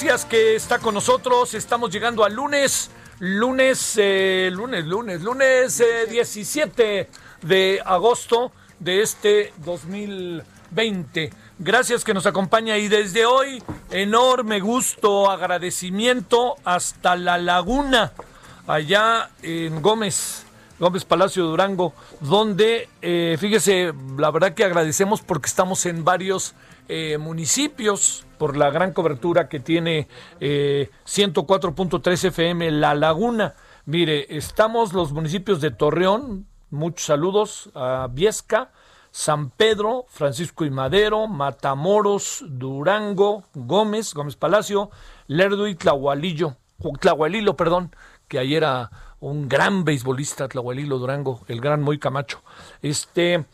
Gracias que está con nosotros. Estamos llegando al lunes, lunes, eh, lunes, lunes, lunes eh, 17 de agosto de este 2020. Gracias que nos acompaña y desde hoy, enorme gusto, agradecimiento hasta la laguna, allá en Gómez. Gómez Palacio Durango, donde, eh, fíjese, la verdad que agradecemos porque estamos en varios eh, municipios por la gran cobertura que tiene eh, 104.3 FM La Laguna. Mire, estamos los municipios de Torreón, muchos saludos, a Viesca, San Pedro, Francisco y Madero, Matamoros, Durango, Gómez, Gómez Palacio, Lerdo y Tlahualillo, Tlahualilo, perdón, que ayer era un gran beisbolista, Tlahualilo Durango, el gran Moy Camacho. Este,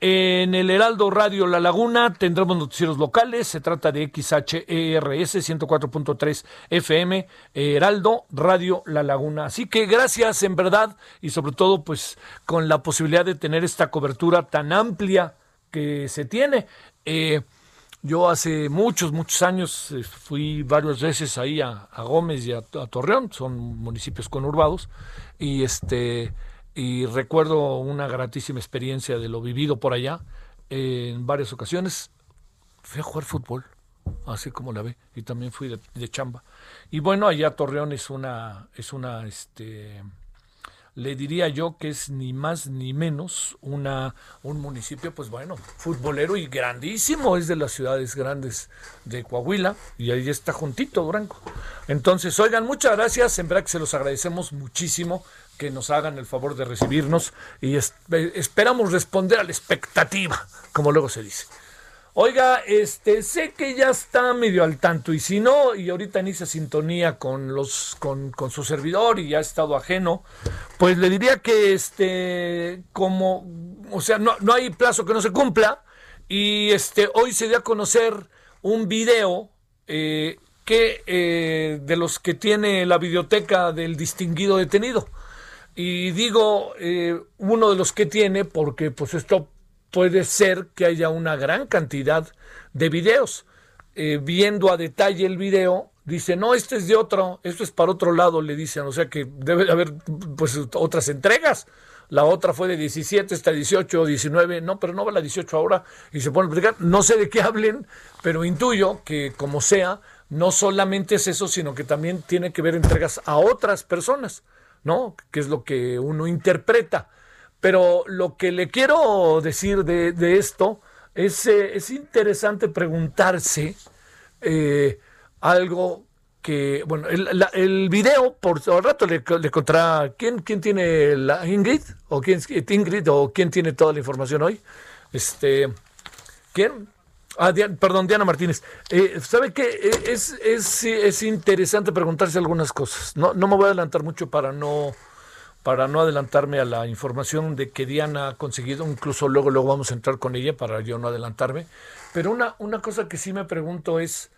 en el Heraldo Radio La Laguna tendremos noticieros locales. Se trata de XHERS 104.3 FM, Heraldo Radio La Laguna. Así que gracias en verdad y sobre todo pues con la posibilidad de tener esta cobertura tan amplia que se tiene. Eh, yo hace muchos, muchos años eh, fui varias veces ahí a, a Gómez y a, a Torreón, son municipios conurbados, y este y recuerdo una gratísima experiencia de lo vivido por allá en varias ocasiones. Fui a jugar fútbol, así como la ve, y también fui de, de chamba. Y bueno, allá Torreón es una, es una, este, le diría yo que es ni más ni menos una, un municipio, pues bueno, futbolero y grandísimo, es de las ciudades grandes de Coahuila, y ahí está juntito Durango. Entonces, oigan, muchas gracias, en verdad que se los agradecemos muchísimo que nos hagan el favor de recibirnos y es, esperamos responder a la expectativa, como luego se dice. Oiga, este, sé que ya está medio al tanto y si no, y ahorita inicia sintonía con los, con, con su servidor y ya ha estado ajeno, pues le diría que este, como, o sea, no, no hay plazo que no se cumpla y este, hoy se dio a conocer un video eh, que eh, de los que tiene la biblioteca del distinguido detenido. Y digo eh, uno de los que tiene porque pues esto puede ser que haya una gran cantidad de videos. Eh, viendo a detalle el video, dice, no, este es de otro, esto es para otro lado, le dicen, o sea que debe de haber pues otras entregas. La otra fue de 17, esta 18, 19, no, pero no va la 18 ahora y se pone a explicar. No sé de qué hablen, pero intuyo que como sea, no solamente es eso, sino que también tiene que ver entregas a otras personas. ¿No? Que es lo que uno interpreta. Pero lo que le quiero decir de, de esto es, eh, es, interesante preguntarse eh, algo que, bueno, el, el video, por al rato le, le contará, ¿quién, ¿quién tiene la Ingrid? ¿O quién, Ingrid? ¿O quién tiene toda la información hoy? Este, ¿quién? Ah, Diana, perdón, Diana Martínez. Eh, ¿Sabe qué? Es, es, es, interesante preguntarse algunas cosas. No, no me voy a adelantar mucho para no, para no adelantarme a la información de que Diana ha conseguido. Incluso luego, luego vamos a entrar con ella para yo no adelantarme. Pero una, una cosa que sí me pregunto es,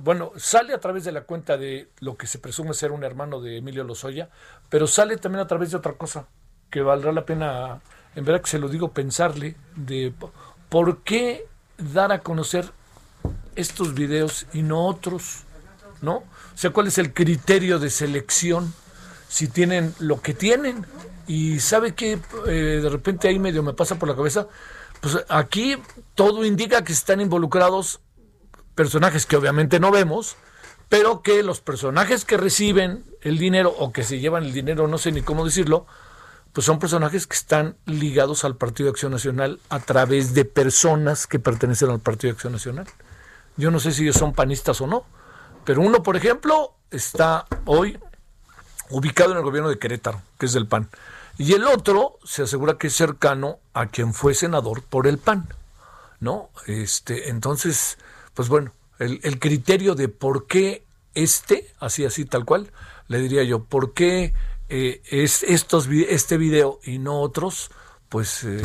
bueno, sale a través de la cuenta de lo que se presume ser un hermano de Emilio Lozoya, pero sale también a través de otra cosa que valdrá la pena, en verdad que se lo digo, pensarle de por qué dar a conocer estos videos y no otros, ¿no? O sea, ¿cuál es el criterio de selección? Si tienen lo que tienen Y sabe que de repente ahí medio me pasa por la cabeza, pues aquí todo indica que están involucrados personajes que obviamente no vemos, pero que los personajes que reciben el dinero o que se llevan el dinero, no sé ni cómo decirlo, pues son personajes que están ligados al Partido Acción Nacional a través de personas que pertenecen al Partido de Acción Nacional. Yo no sé si ellos son panistas o no, pero uno, por ejemplo, está hoy ubicado en el gobierno de Querétaro, que es del PAN, y el otro se asegura que es cercano a quien fue senador por el PAN, ¿no? Este, entonces, pues bueno, el criterio de por qué este, así así tal cual, le diría yo, ¿por qué eh, es estos, este video y no otros? Pues eh,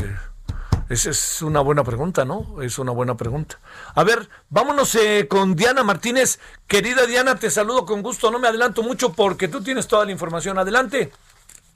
es una buena pregunta, ¿no? Es una buena pregunta. A ver, vámonos eh, con Diana Martínez. Querida Diana, te saludo con gusto. No me adelanto mucho porque tú tienes toda la información. Adelante.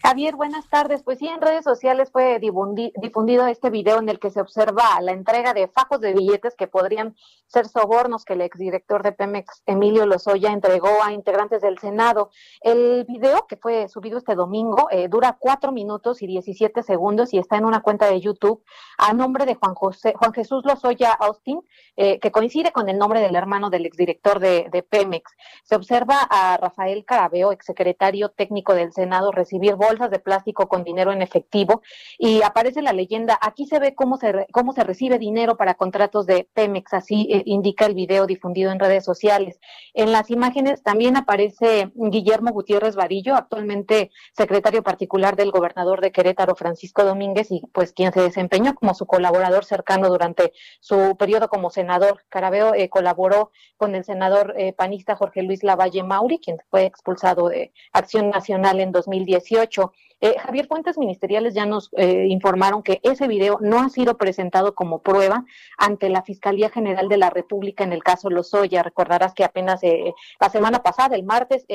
Javier, buenas tardes. Pues sí, en redes sociales fue difundido este video en el que se observa la entrega de fajos de billetes que podrían ser sobornos que el exdirector de Pemex, Emilio Lozoya, entregó a integrantes del Senado. El video, que fue subido este domingo, eh, dura cuatro minutos y diecisiete segundos y está en una cuenta de YouTube a nombre de Juan, José, Juan Jesús Lozoya Austin, eh, que coincide con el nombre del hermano del exdirector de, de Pemex. Se observa a Rafael Carabeo, exsecretario técnico del Senado, recibir bolsas de plástico con dinero en efectivo y aparece la leyenda, aquí se ve cómo se, cómo se recibe dinero para contratos de Pemex, así eh, indica el video difundido en redes sociales. En las imágenes también aparece Guillermo Gutiérrez Varillo, actualmente secretario particular del gobernador de Querétaro, Francisco Domínguez, y pues quien se desempeñó como su colaborador cercano durante su periodo como senador. Carabeo eh, colaboró con el senador eh, panista Jorge Luis Lavalle Mauri, quien fue expulsado de Acción Nacional en 2018. Eh, Javier, fuentes ministeriales ya nos eh, informaron que ese video no ha sido presentado como prueba ante la Fiscalía General de la República en el caso Lozoya. Recordarás que apenas eh, la semana pasada, el martes,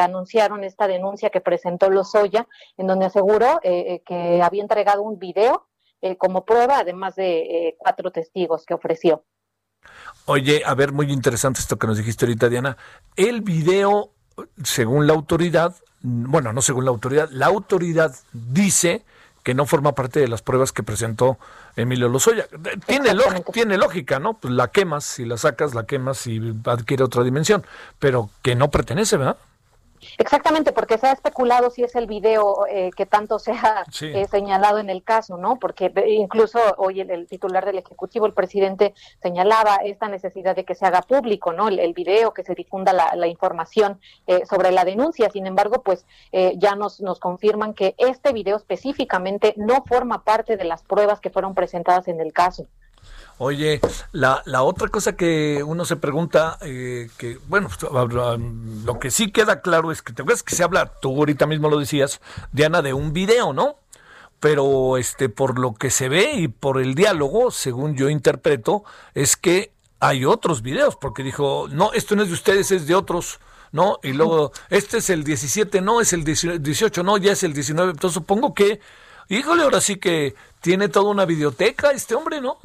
anunciaron esta denuncia que presentó Lozoya, en donde aseguró que había entregado un video como prueba, además de cuatro testigos que ofreció. Oye, a ver, muy interesante esto que nos dijiste ahorita, Diana. El video, según la autoridad, bueno, no según la autoridad, la autoridad dice que no forma parte de las pruebas que presentó Emilio Lozoya. Tiene, tiene lógica, ¿no? Pues la quemas, si la sacas, la quemas y adquiere otra dimensión, pero que no pertenece, ¿verdad? Exactamente, porque se ha especulado si es el video eh, que tanto se ha eh, señalado en el caso, ¿no? Porque incluso hoy el, titular del Ejecutivo, el presidente, señalaba esta necesidad de que se haga público, ¿no? El, video, que se difunda la, información eh, sobre la denuncia. Sin embargo, pues ya nos, nos confirman que este video específicamente no forma parte de las pruebas que fueron presentadas en el caso. Oye, la, la otra cosa que uno se pregunta, eh, que bueno, pues, lo que sí queda claro es que te ves que se habla, tú ahorita mismo lo decías, Diana, de un video, ¿no? Pero este, por lo que se ve y por el diálogo, según yo interpreto, es que hay otros videos, porque dijo, no, esto no es de ustedes, es de otros. ¿no? Y luego, este es el 17, no, es el 18, no, ya es el 19. Entonces supongo que, híjole, ahora sí que tiene toda una videoteca este hombre, ¿no?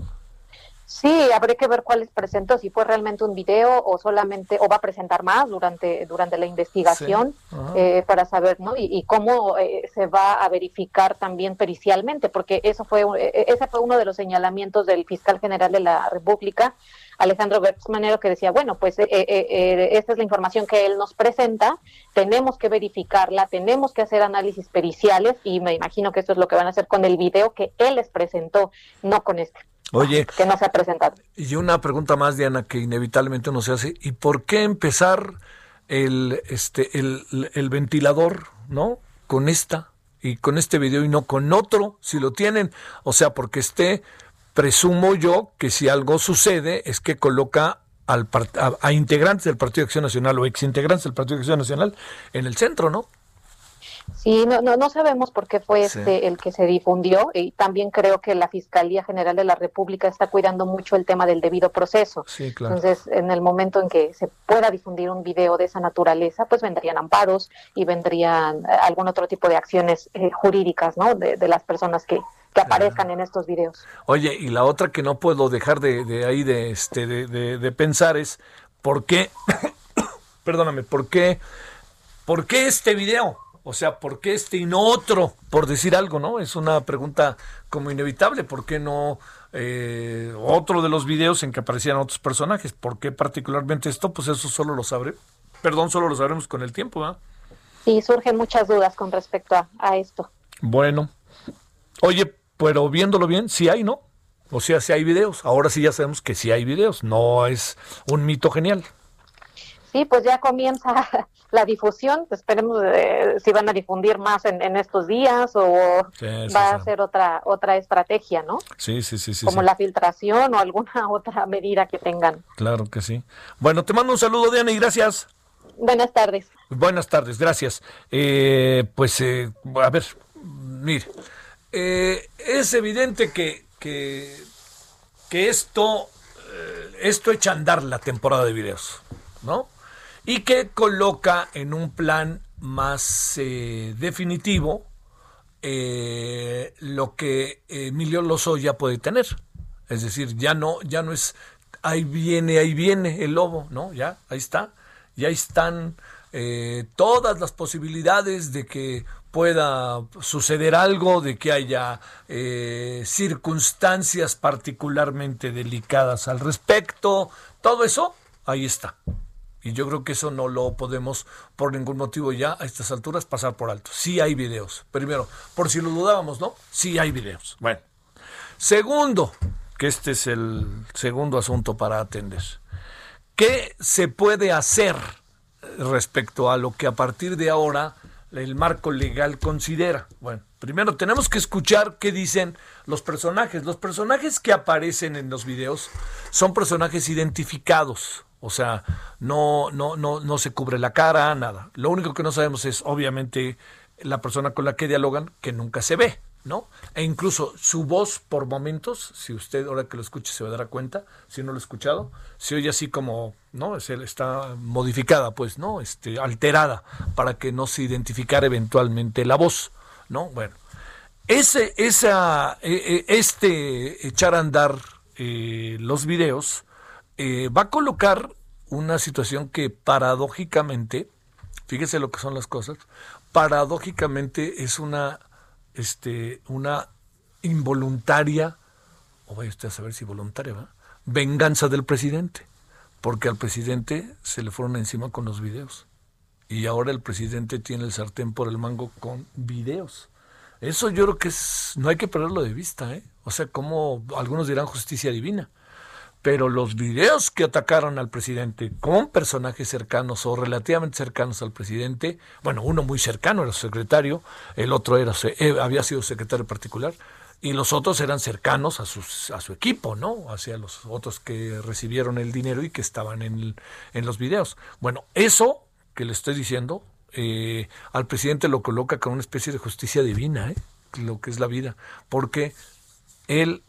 Sí, habría que ver cuáles presentó, si fue realmente un video o solamente, o va a presentar más durante, durante la investigación eh, para saber, ¿no? Y, cómo eh, se va a verificar también pericialmente, porque eso fue, eh, ese fue uno de los señalamientos del fiscal general de la República, Alejandro Bertz Manero, que decía, bueno, pues esta es la información que él nos presenta, tenemos que verificarla, tenemos que hacer análisis periciales y me imagino que esto es lo que van a hacer con el video que él les presentó, no con este. Oye. Que no se ha presentado. Y una pregunta más, Diana, que inevitablemente uno se hace. ¿Y por qué empezar el, este, el, el ventilador, ¿no? Con esta y con este video y no con otro, si lo tienen. O sea, porque esté, presumo yo que si algo sucede es que coloca al, a, a integrantes del Partido de Acción Nacional o exintegrantes del Partido de Acción Nacional en el centro, ¿no? Sí, no, no, no sabemos por qué fue este el que se difundió y también creo que la Fiscalía General de la República está cuidando mucho el tema del debido proceso. Sí, claro. Entonces, en el momento en que se pueda difundir un video de esa naturaleza, pues vendrían amparos y vendrían eh, algún otro tipo de acciones eh, jurídicas, ¿no? De, las personas que, que aparezcan en estos videos. Oye, y la otra que no puedo dejar de, de ahí de, este, de, de pensar es, ¿por qué, perdóname, por qué, por qué este video? O sea, ¿por qué este y no otro? Por decir algo, ¿no? Es una pregunta como inevitable. ¿Por qué no eh, otro de los videos en que aparecían otros personajes? ¿Por qué particularmente esto? Pues eso solo lo sabré. Perdón, solo lo sabremos con el tiempo, ¿verdad? Sí, surgen muchas dudas con respecto a, esto. Bueno. Oye, pero viéndolo bien, sí hay, ¿no? O sea, sí hay videos. Ahora sí ya sabemos que sí hay videos. No es un mito genial. Sí, pues ya comienza la difusión. Esperemos eh, si van a difundir más en, estos días o va a ser otra otra estrategia, ¿no? Sí, sí, sí, sí. Como la filtración o alguna otra medida que tengan. Claro que sí. Bueno, te mando un saludo, Diana, y gracias. Buenas tardes. Buenas tardes, gracias. Eh, pues, eh, a ver, mire, es evidente que, que, que esto, esto echa a andar la temporada de videos, ¿no? Y que coloca en un plan más eh, definitivo eh, lo que Emilio Lozoya puede tener. Es decir, ya no, ya no es ahí viene, ahí viene el lobo, ¿no? Ya, ahí está. Ya están eh, todas las posibilidades de que pueda suceder algo, de que haya circunstancias particularmente delicadas al respecto. Todo eso, ahí está. Y yo creo que eso no lo podemos por ningún motivo ya a estas alturas pasar por alto. Sí hay videos. Primero, por si lo dudábamos, ¿no? Sí hay videos. Bueno. Segundo, que este es el segundo asunto para atender. ¿Qué se puede hacer respecto a lo que a partir de ahora el marco legal considera? Bueno, primero tenemos que escuchar qué dicen los personajes. Los personajes que aparecen en los videos son personajes identificados o sea, no, no, no, no se cubre la cara, nada. Lo único que no sabemos es, obviamente, la persona con la que dialogan, que nunca se ve, ¿no? E incluso su voz por momentos, si usted ahora que lo escuche se va a dar cuenta, si no lo ha escuchado, se oye así como, ¿no? Está modificada, pues, ¿no? Este, alterada, para que no se identificara eventualmente la voz, ¿no? Bueno, ese, esa, e, e, este echar a andar eh, los videos, eh, va a colocar una situación que paradójicamente, fíjese lo que son las cosas, paradójicamente es una, este, una involuntaria, o vaya usted a saber si voluntaria, ¿va? venganza del presidente, porque al presidente se le fueron encima con los videos. Y ahora el presidente tiene el sartén por el mango con videos. Eso yo creo que es, no hay que perderlo de vista, ¿eh? O sea, como algunos dirán justicia divina pero los videos que atacaron al presidente con personajes cercanos o relativamente cercanos al presidente, bueno, uno muy cercano era su secretario, el otro era eh, había sido secretario particular y los otros eran cercanos a, sus, a su equipo, ¿no? Hacia los otros que recibieron el dinero y que estaban en, en los videos. Bueno, eso que le estoy diciendo, eh, al presidente lo coloca con una especie de justicia divina, ¿eh? lo que es la vida, porque él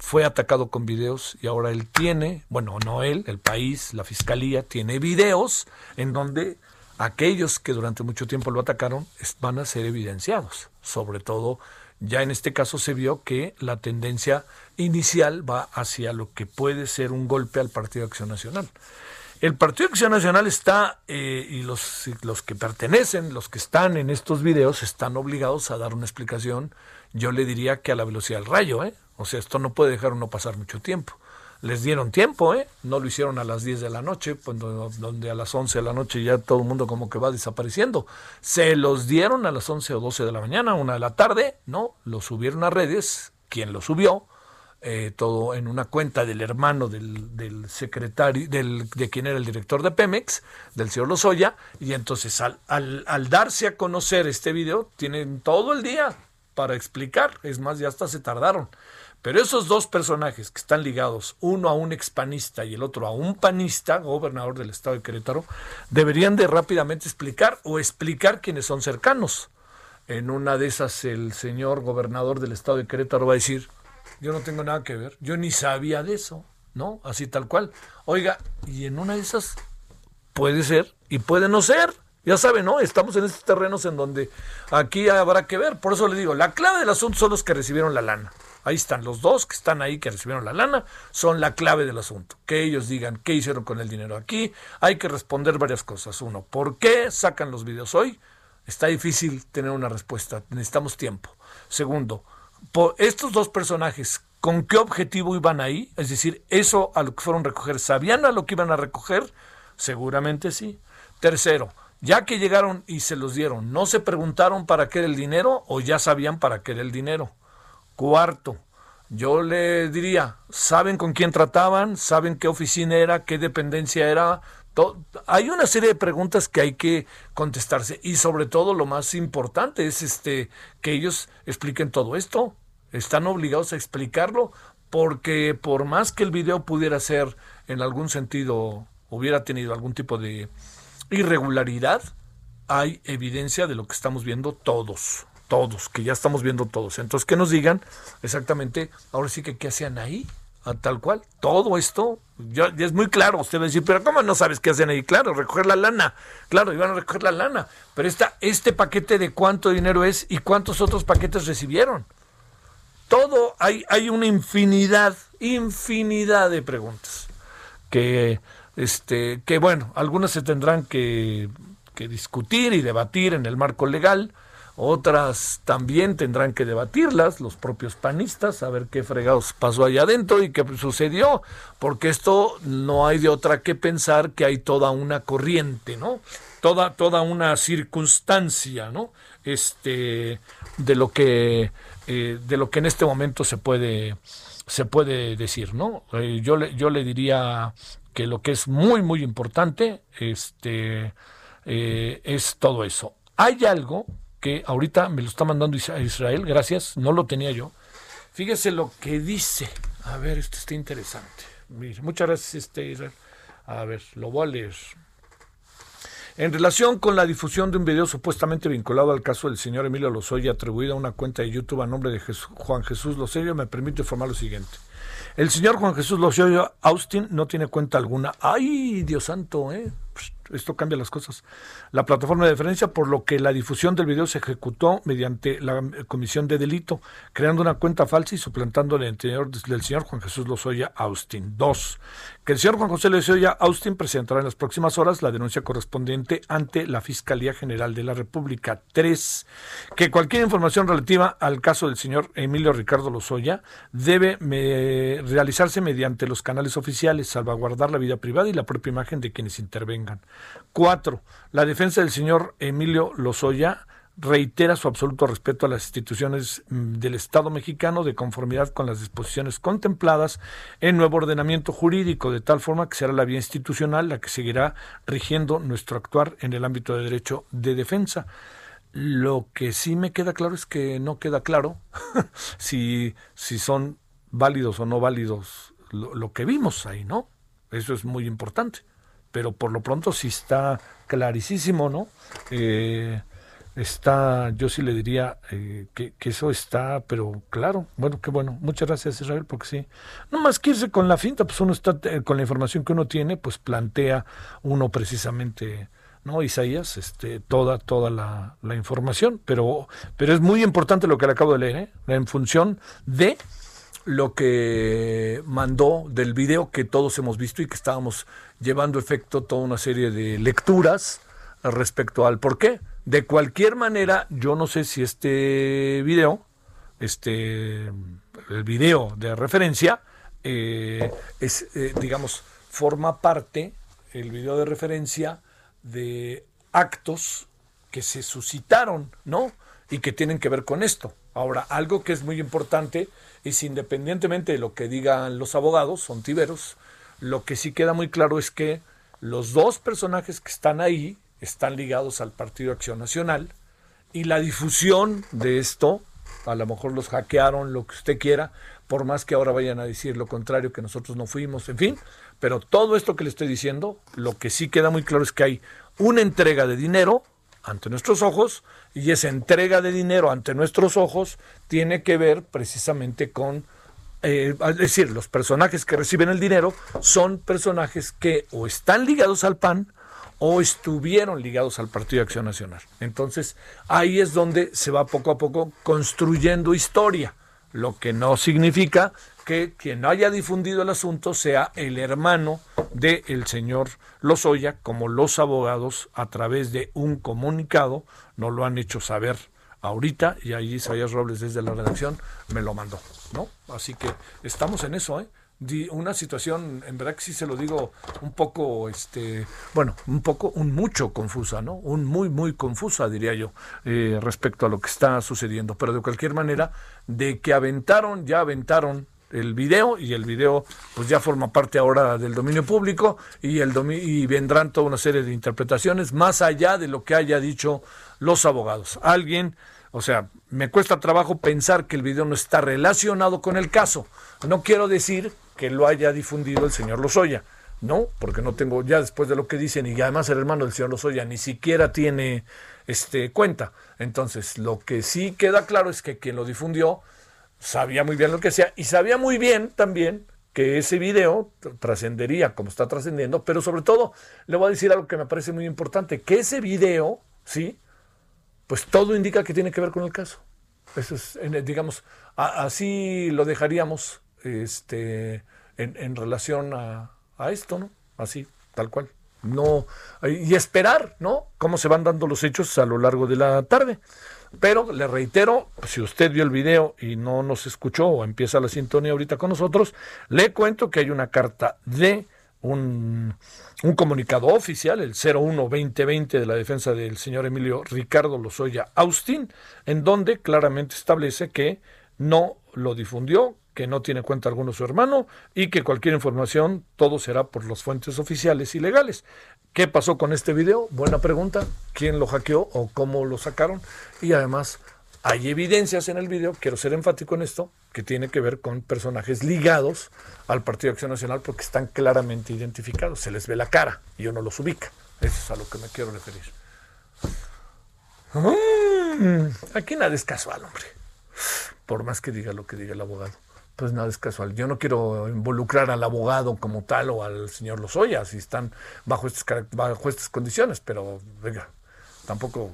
fue atacado con videos y ahora él tiene, bueno, no él, el país, la fiscalía, tiene videos en donde aquellos que durante mucho tiempo lo atacaron van a ser evidenciados. Sobre todo, ya en este caso se vio que la tendencia inicial va hacia lo que puede ser un golpe al Partido Acción Nacional. El Partido Acción Nacional está, eh, y los, los que pertenecen, los que están en estos videos, están obligados a dar una explicación, yo le diría que a la velocidad del rayo, ¿eh? O sea, esto no puede dejar uno pasar mucho tiempo. Les dieron tiempo, ¿eh? No lo hicieron a las 10 de la noche, cuando, donde a las 11 de la noche ya todo el mundo como que va desapareciendo. Se los dieron a las 11 o 12 de la mañana, una de la tarde, ¿no? Lo subieron a redes, quien lo subió, eh, todo en una cuenta del hermano del, del secretario, del, de quien era el director de Pemex, del señor Lozoya, y entonces al, al, al darse a conocer este video, tienen todo el día para explicar, es más, ya hasta se tardaron. Pero esos dos personajes que están ligados, uno a un expanista y el otro a un panista, gobernador del estado de Querétaro, deberían de rápidamente explicar o explicar quiénes son cercanos. En una de esas el señor gobernador del estado de Querétaro va a decir, yo no tengo nada que ver, yo ni sabía de eso, ¿no? Así tal cual. Oiga, y en una de esas puede ser y puede no ser. Ya saben, ¿no? Estamos en estos terrenos en donde aquí habrá que ver. Por eso le digo, la clave del asunto son los que recibieron la lana. Ahí están los dos que están ahí, que recibieron la lana, son la clave del asunto. Que ellos digan qué hicieron con el dinero aquí. Hay que responder varias cosas. Uno, ¿por qué sacan los videos hoy? está difícil tener una respuesta, necesitamos tiempo. Segundo, por estos dos personajes, ¿con qué objetivo iban ahí? Es decir, eso a lo que fueron a recoger, ¿sabían a lo que iban a recoger? Seguramente sí. Tercero, ya que llegaron y se los dieron, ¿no se preguntaron para qué era el dinero o ya sabían para qué era el dinero? Cuarto, yo le diría, ¿saben con quién trataban? ¿Saben qué oficina era? ¿Qué dependencia era? hay una serie de preguntas que hay que contestarse y sobre todo lo más importante es este que ellos expliquen todo esto. Están obligados a explicarlo porque por más que el video pudiera ser en algún sentido hubiera tenido algún tipo de irregularidad, hay evidencia de lo que estamos viendo todos, todos, que ya estamos viendo todos. Entonces, que nos digan exactamente, ahora sí que qué hacían ahí, a tal cual. Todo esto, ya, es muy claro. Usted va a decir, pero ¿cómo no sabes qué hacen ahí? Claro, recoger la lana. Claro, iban a recoger la lana. Pero esta, este paquete de cuánto dinero es y cuántos otros paquetes recibieron. Todo, hay, hay una infinidad, infinidad de preguntas que este, que bueno, algunas se tendrán que, discutir y debatir en el marco legal, otras también tendrán que debatirlas los propios panistas, a ver qué fregados pasó allá adentro y qué sucedió, porque esto no hay de otra que pensar que hay toda una corriente, ¿no? Toda, toda una circunstancia, ¿no? Este, de lo que, eh, de lo que en este momento se puede, se puede decir, ¿no? Eh, yo, yo le diría que lo que es muy, muy importante este, eh, es todo eso. Hay algo que ahorita me lo está mandando Israel, gracias, no lo tenía yo. Fíjese lo que dice. A ver, esto está interesante. muchas gracias, este Israel. A ver, lo voy a leer. En relación con la difusión de un video supuestamente vinculado al caso del señor Emilio Lozoya, atribuido a una cuenta de YouTube a nombre de Juan Jesús Lozoya, me permite informar lo siguiente. El señor Juan Jesús Lozoya Austin no tiene cuenta alguna. ¡Ay, Dios santo! ¿eh? Esto cambia las cosas. La plataforma de referencia, por lo que la difusión del video se ejecutó mediante la comisión de delito, creando una cuenta falsa y suplantando el interior del señor Juan Jesús Lozoya Austin. Dos, que el señor Juan José Lozoya Austin presentará en las próximas horas la denuncia correspondiente ante la Fiscalía General de la República. Tres, que cualquier información relativa al caso del señor Emilio Ricardo Lozoya debe realizarse mediante los canales oficiales, salvaguardar la vida privada y la propia imagen de quienes intervengan. Cuatro, la defensa del señor Emilio Lozoya reitera su absoluto respeto a las instituciones mm, del Estado mexicano de conformidad con las disposiciones contempladas en nuevo ordenamiento jurídico, de tal forma que será la vía institucional la que seguirá rigiendo nuestro actuar en el ámbito de derecho de defensa. Lo que sí me queda claro es que no queda claro si, si son válidos o no válidos lo, lo que vimos ahí, ¿no? Eso es muy importante pero por lo pronto sí está clarísimo, ¿no? Eh, está, yo sí le diría eh, que, eso está, pero claro, bueno, qué bueno, muchas gracias Israel, porque sí, no más que irse con la finta, pues uno está, eh, con la información que uno tiene, pues plantea uno precisamente, ¿no? Isaías, este, toda, toda la, la información, pero, pero es muy importante lo que le acabo de leer, ¿eh? en función de lo que mandó del video que todos hemos visto y que estábamos llevando efecto toda una serie de lecturas respecto al por qué. De cualquier manera, yo no sé si este video, este, el video de referencia, eh, es, eh, digamos, forma parte, el video de referencia, de actos que se suscitaron, ¿no? Y que tienen que ver con esto. Ahora, algo que es muy importante es independientemente de lo que digan los abogados, son tiberos, lo que sí queda muy claro es que los dos personajes que están ahí están ligados al Partido Acción Nacional y la difusión de esto, a lo mejor los hackearon, lo que usted quiera, por más que ahora vayan a decir lo contrario, que nosotros no fuimos, en fin, pero todo esto que le estoy diciendo, lo que sí queda muy claro es que hay una entrega de dinero ante nuestros ojos y esa entrega de dinero ante nuestros ojos tiene que ver precisamente con eh, es decir, los personajes que reciben el dinero son personajes que o están ligados al PAN o estuvieron ligados al Partido de Acción Nacional. Entonces, ahí es donde se va poco a poco construyendo historia. Lo que no significa que quien haya difundido el asunto sea el hermano del señor Lozoya, como los abogados a través de un comunicado no lo han hecho saber ahorita y ahí Isaías Robles desde la redacción me lo mandó, ¿no? Así que estamos en eso, ¿eh? Una situación, en verdad que sí se lo digo, un poco, este, bueno, un poco, un mucho confusa, ¿no? Un muy, muy confusa, diría yo, eh, respecto a lo que está sucediendo. Pero de cualquier manera, de que aventaron, ya aventaron el video y el video pues ya forma parte ahora del dominio público y el y vendrán toda una serie de interpretaciones más allá de lo que haya dicho los abogados. Alguien, o sea, me cuesta trabajo pensar que el video no está relacionado con el caso. No quiero decir que lo haya difundido el señor Lozoya. No, porque no tengo, ya después de lo que dicen, y además el hermano del señor Lozoya ni siquiera tiene este cuenta. Entonces, lo que sí queda claro es que quien lo difundió sabía muy bien lo que hacía y sabía muy bien también que ese video trascendería como está trascendiendo, pero sobre todo le voy a decir algo que me parece muy importante, que ese video, ¿sí? Pues todo indica que tiene que ver con el caso. Eso es, digamos, así lo dejaríamos este, en, relación a, esto, ¿no? Así, tal cual. No, y esperar, ¿no? Cómo se van dando los hechos a lo largo de la tarde. Pero le reitero, si usted vio el video y no nos escuchó o empieza la sintonía ahorita con nosotros, le cuento que hay una carta de un, un comunicado oficial, el 01-2020 de la defensa del señor Emilio Ricardo Lozoya Austin, en donde claramente establece que no lo difundió, que no tiene cuenta alguno su hermano y que cualquier información, todo será por las fuentes oficiales y legales. ¿Qué pasó con este video? Buena pregunta. ¿Quién lo hackeó o cómo lo sacaron? Y además, hay evidencias en el video, quiero ser enfático en esto, que tiene que ver con personajes ligados al Partido Acción Nacional porque están claramente identificados. Se les ve la cara y uno los ubica. Eso es a lo que me quiero referir. Mm, aquí nada es casual, hombre. Por más que diga lo que diga el abogado pues nada es casual. Yo no quiero involucrar al abogado como tal o al señor Lozoya si están bajo estas, bajo estas condiciones, pero venga, tampoco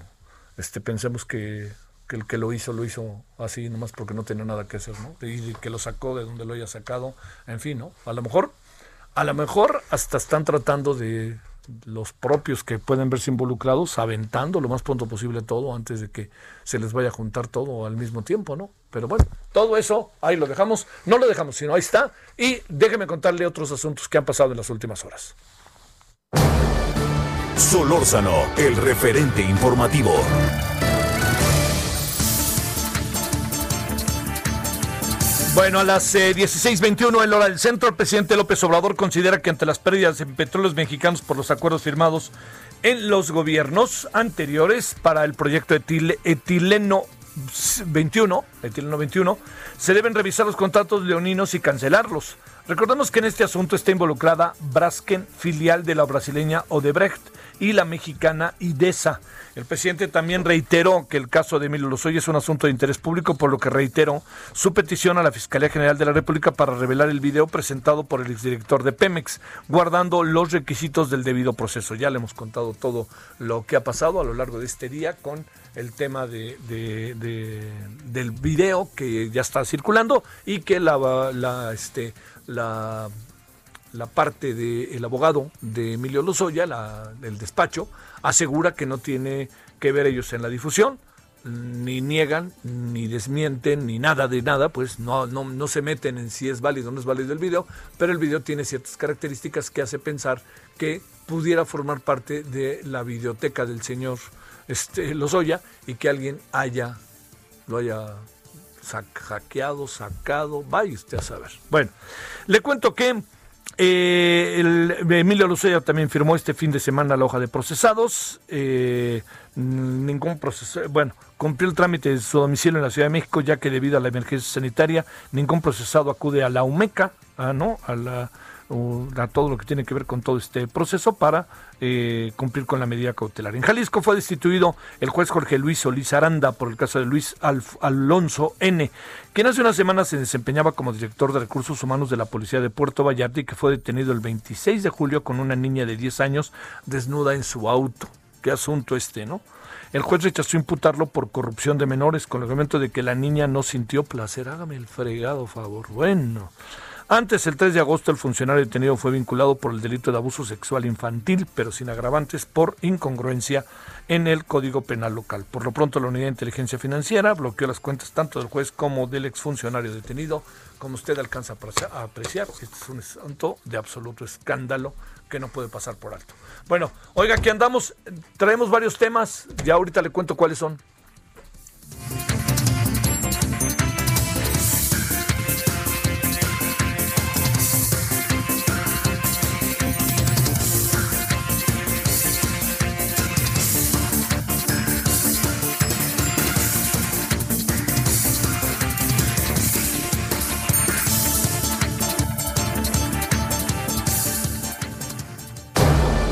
este, pensemos que, el que lo hizo lo hizo así nomás porque no tenía nada que hacer, ¿no? Y que lo sacó de donde lo haya sacado, en fin, ¿no? A lo mejor, a lo mejor hasta están tratando de los propios que pueden verse involucrados aventando lo más pronto posible todo antes de que se les vaya a juntar todo al mismo tiempo, ¿no? Pero bueno, todo eso ahí lo dejamos, no lo dejamos, sino ahí está. Y déjeme contarle otros asuntos que han pasado en las últimas horas. Solórzano, el referente informativo. Bueno, a las 16:21 eh, en hora del centro, el presidente López Obrador considera que ante las pérdidas en petróleos mexicanos por los acuerdos firmados en los gobiernos anteriores para el proyecto etileno 21, etileno 21, se deben revisar los contratos leoninos y cancelarlos. Recordemos que en este asunto está involucrada Brasken, filial de la brasileña Odebrecht, y la mexicana IDESA. El presidente también reiteró que el caso de Emilio Lozoya es un asunto de interés público, por lo que reiteró su petición a la Fiscalía General de la República para revelar el video presentado por el exdirector de Pemex, guardando los requisitos del debido proceso. Ya le hemos contado todo lo que ha pasado a lo largo de este día con el tema de, del video que ya está circulando y que la, la, este, la la parte del abogado de Emilio Lozoya, la, el despacho, asegura que no tiene que ver ellos en la difusión, ni niegan, ni desmienten, ni nada de nada, pues no, no, no se meten en si es válido o no es válido el video, pero el video tiene ciertas características que hace pensar que pudiera formar parte de la videoteca del señor este, Lozoya y que alguien haya, lo haya hackeado, sacado, vaya usted a saber. Bueno, le cuento que eh, el, Emilio Lucella también firmó este fin de semana la hoja de procesados. Eh, ningún proceso, bueno, cumplió el trámite de su domicilio en la Ciudad de México, ya que debido a la emergencia sanitaria, ningún procesado acude a la UMECA, ah, ¿no? A la a todo lo que tiene que ver con todo este proceso para eh, cumplir con la medida cautelar. En Jalisco fue destituido el juez Jorge Luis Solís Aranda por el caso de Luis Alonso N., quien hace unas semanas se desempeñaba como director de recursos humanos de la Policía de Puerto Vallarta y que fue detenido el 26 de julio con una niña de 10 años desnuda en su auto. qué asunto este, ¿no? El juez rechazó imputarlo por corrupción de menores con el argumento de que la niña no sintió placer. Hágame el fregado favor. Bueno. Antes, el 3 de agosto, el funcionario detenido fue vinculado por el delito de abuso sexual infantil, pero sin agravantes por incongruencia en el Código Penal local. Por lo pronto, la Unidad de Inteligencia Financiera bloqueó las cuentas tanto del juez como del exfuncionario detenido. Como usted alcanza a apreciar, este es un asunto de absoluto escándalo que no puede pasar por alto. Bueno, oiga, aquí andamos, traemos varios temas, ya ahorita le cuento cuáles son.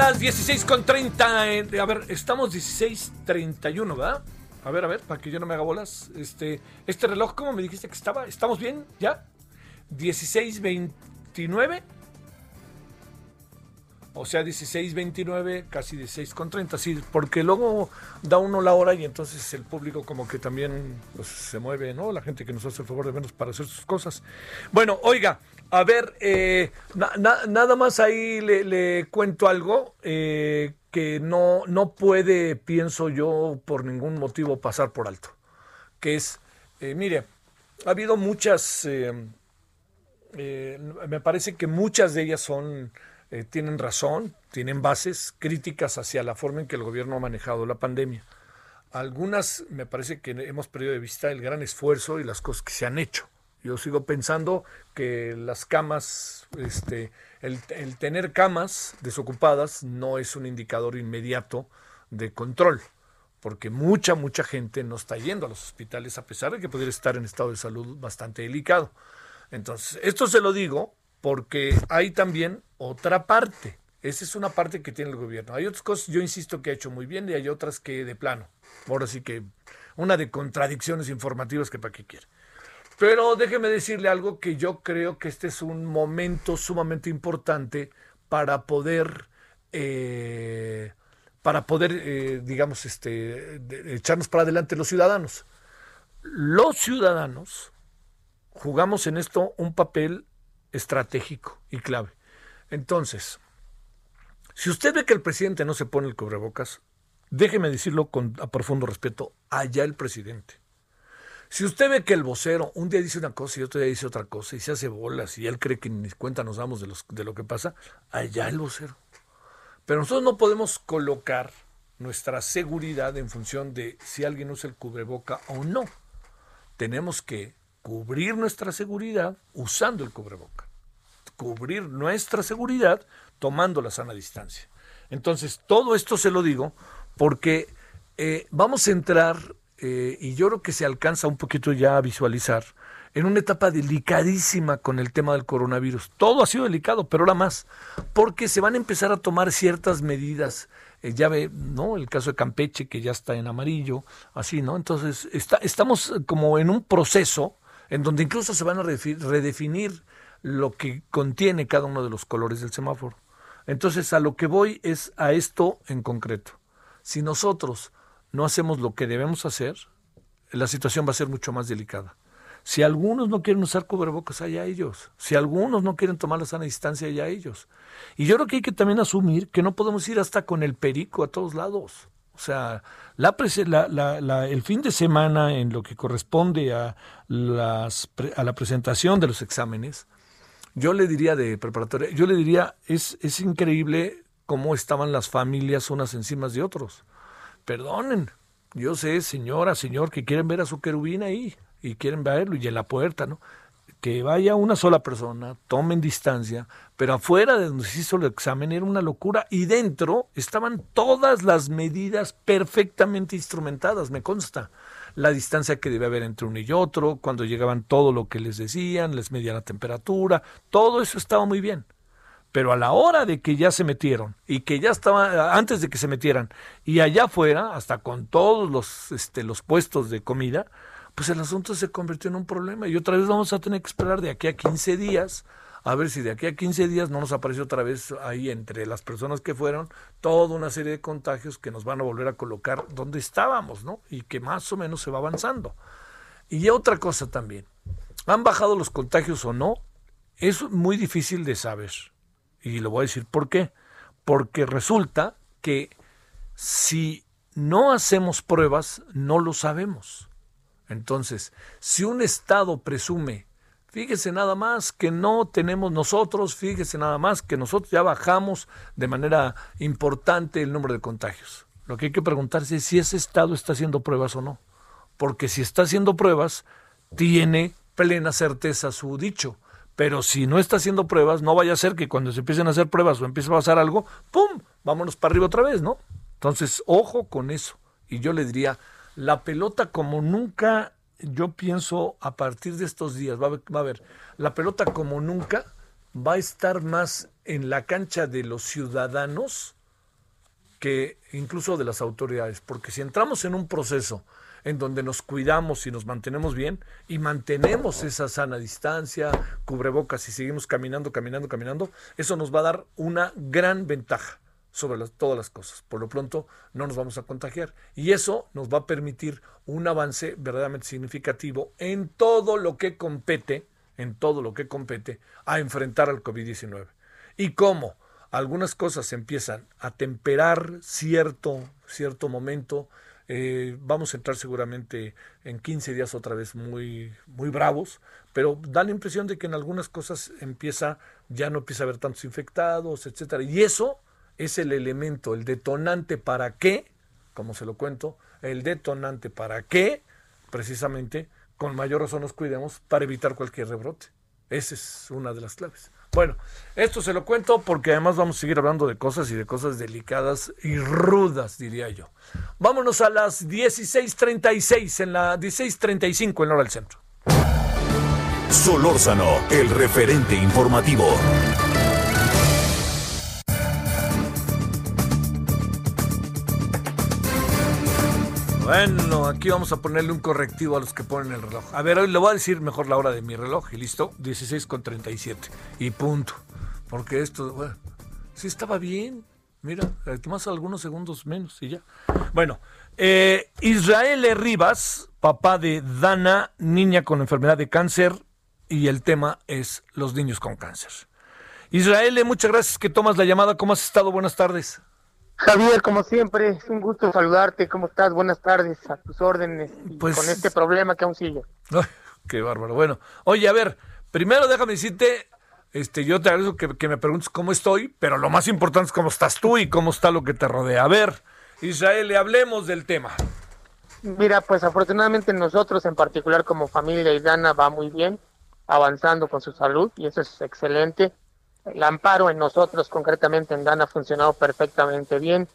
Las 16 con 30. a ver, estamos 16.31, ¿verdad? A ver, a ver, para que yo no me haga bolas. Este, este reloj, ¿cómo me dijiste que estaba? ¿Estamos bien? ¿Ya? 16.29. O sea, 16.29, casi 16.30, sí, porque luego da uno la hora y entonces el público como que también pues, se mueve, ¿no? La gente que nos hace el favor de vernos para hacer sus cosas. Bueno, oiga, a ver, eh, nada más ahí le, cuento algo eh, que no, no puede, pienso yo, por ningún motivo pasar por alto. Que es, eh, mire, ha habido muchas, me parece que muchas de ellas son, tienen razón, tienen bases críticas hacia la forma en que el gobierno ha manejado la pandemia. Algunas me parece que hemos perdido de vista el gran esfuerzo y las cosas que se han hecho yo sigo pensando que las camas, este, el, tener camas desocupadas no es un indicador inmediato de control, porque mucha, mucha gente no está yendo a los hospitales a pesar de que pudiera estar en estado de salud bastante delicado. Entonces, esto se lo digo porque hay también otra parte. Esa es una parte que tiene el gobierno. Hay otras cosas, yo insisto, que ha hecho muy bien y hay otras que de plano. Ahora sí que una de contradicciones informativas que para qué quiere. Pero déjeme decirle algo que yo creo que este es un momento sumamente importante para poder, eh, para poder, eh, digamos, este, echarnos para adelante los ciudadanos. Los ciudadanos jugamos en esto un papel estratégico y clave. Entonces, si usted ve que el presidente no se pone el cubrebocas, déjeme decirlo con a profundo respeto, allá el presidente. Si usted ve que el vocero un día dice una cosa y otro día dice otra cosa y se hace bolas y él cree que ni cuenta nos damos de, lo que pasa, allá el vocero. Pero nosotros no podemos colocar nuestra seguridad en función de si alguien usa el cubreboca o no. Tenemos que cubrir nuestra seguridad usando el cubreboca. Cubrir nuestra seguridad tomando la sana distancia. Entonces, todo esto se lo digo porque eh, vamos a entrar eh, y yo creo que se alcanza un poquito ya a visualizar, en una etapa delicadísima con el tema del coronavirus. Todo ha sido delicado, pero ahora más, porque se van a empezar a tomar ciertas medidas. Eh, ya ve, ¿no? El caso de Campeche, que ya está en amarillo, así, ¿no? Entonces, está, estamos como en un proceso en donde incluso se van a redefinir lo que contiene cada uno de los colores del semáforo. Entonces, a lo que voy es a esto en concreto. Si nosotros no hacemos lo que debemos hacer, la situación va a ser mucho más delicada. Si algunos no quieren usar cubrebocas, allá ellos. Si algunos no quieren tomar la sana distancia, allá ellos. Y yo creo que hay que también asumir que no podemos ir hasta con el perico a todos lados. O sea, la, la, el fin de semana en lo que corresponde a, la presentación de los exámenes, yo le diría de preparatoria, yo le diría, es, es increíble cómo estaban las familias unas encima de otros. Perdonen, yo sé, señora, señor, que quieren ver a su querubín ahí y quieren verlo y en la puerta, ¿no? Que vaya una sola persona, tomen distancia, pero afuera de donde se hizo el examen era una locura y dentro estaban todas las medidas perfectamente instrumentadas, me consta. La distancia que debe haber entre uno y otro, cuando llegaban todo lo que les decían, les medían la temperatura, todo eso estaba muy bien pero a la hora de que ya se metieron y que ya estaba antes de que se metieran y allá afuera hasta con todos los este, los puestos de comida pues el asunto se convirtió en un problema y otra vez vamos a tener que esperar de aquí a 15 días a ver si de aquí a 15 días no nos aparece otra vez ahí entre las personas que fueron toda una serie de contagios que nos van a volver a colocar donde estábamos, ¿no? Y que más o menos se va avanzando. Y otra cosa también, ¿han bajado los contagios o no? Es muy difícil de saber. Y lo voy a decir por qué. Porque resulta que si no hacemos pruebas, no lo sabemos. Entonces, si un Estado presume, fíjese nada más que no tenemos nosotros, fíjese nada más que nosotros ya bajamos de manera importante el número de contagios. Lo que hay que preguntarse es si ese Estado está haciendo pruebas o no. Porque si está haciendo pruebas, tiene plena certeza su dicho. Pero si no está haciendo pruebas, no vaya a ser que cuando se empiecen a hacer pruebas o empiece a pasar algo, ¡pum! Vámonos para arriba otra vez, ¿no? Entonces, ojo con eso. Y yo le diría, la pelota como nunca, yo pienso a partir de estos días, va a, va a ver, la pelota como nunca va a estar más en la cancha de los ciudadanos que incluso de las autoridades. Porque si entramos en un proceso en donde nos cuidamos y nos mantenemos bien y mantenemos esa sana distancia, cubrebocas y seguimos caminando, caminando, caminando, eso nos va a dar una gran ventaja sobre todas las cosas. Por lo pronto no nos vamos a contagiar y eso nos va a permitir un avance verdaderamente significativo en todo lo que compete, en todo lo que compete a enfrentar al COVID-19. ¿Y cómo? Algunas cosas empiezan a temperar cierto, cierto momento, eh, vamos a entrar seguramente en 15 días otra vez muy, muy bravos, pero da la impresión de que en algunas cosas empieza, ya no empieza a haber tantos infectados, etcétera. Y eso es el elemento, el detonante para qué, como se lo cuento, el detonante para qué, precisamente, con mayor razón nos cuidemos para evitar cualquier rebrote. Esa es una de las claves. Bueno, esto se lo cuento porque además vamos a seguir hablando de cosas y de cosas delicadas y rudas, diría yo. Vámonos a las 16:36 en la 16:35 en la hora del centro. Solórzano, el referente informativo. Bueno, aquí vamos a ponerle un correctivo a los que ponen el reloj. A ver, hoy le voy a decir mejor la hora de mi reloj y listo, 16 con 37 y punto. Porque esto, bueno, sí estaba bien. Mira, más algunos segundos menos y ya. Bueno, eh, Israel Rivas, papá de Dana, niña con enfermedad de cáncer, y el tema es los niños con cáncer. Israel, muchas gracias que tomas la llamada. ¿Cómo has estado? Buenas tardes. Javier, como siempre, es un gusto saludarte. ¿Cómo estás? Buenas tardes, a tus órdenes. Pues... Con este problema que aún sigue. qué bárbaro. Bueno, oye, a ver, primero déjame decirte, este, yo te agradezco que, me preguntes cómo estoy, pero lo más importante es cómo estás tú y cómo está lo que te rodea. A ver, Israel, le hablemos del tema. Mira, pues afortunadamente nosotros en particular como familia y Dana va muy bien, avanzando con su salud y eso es excelente. El amparo en nosotros, concretamente en DAN, ha funcionado perfectamente bien.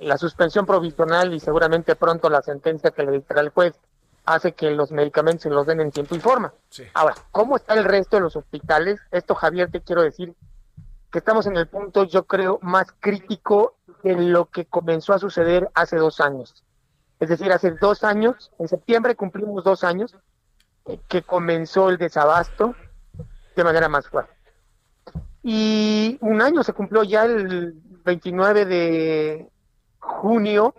la suspensión provisional y seguramente pronto la sentencia que le dictará el juez hace que los medicamentos se los den en tiempo y forma. Ahora, ¿cómo está el resto de los hospitales? Esto, Javier, te quiero decir que estamos en el punto, yo creo, más crítico de lo que comenzó a suceder hace dos años. Es decir, hace dos años, en septiembre cumplimos dos años, eh, que comenzó el desabasto de manera más fuerte. Y un año se cumplió ya el 29 de junio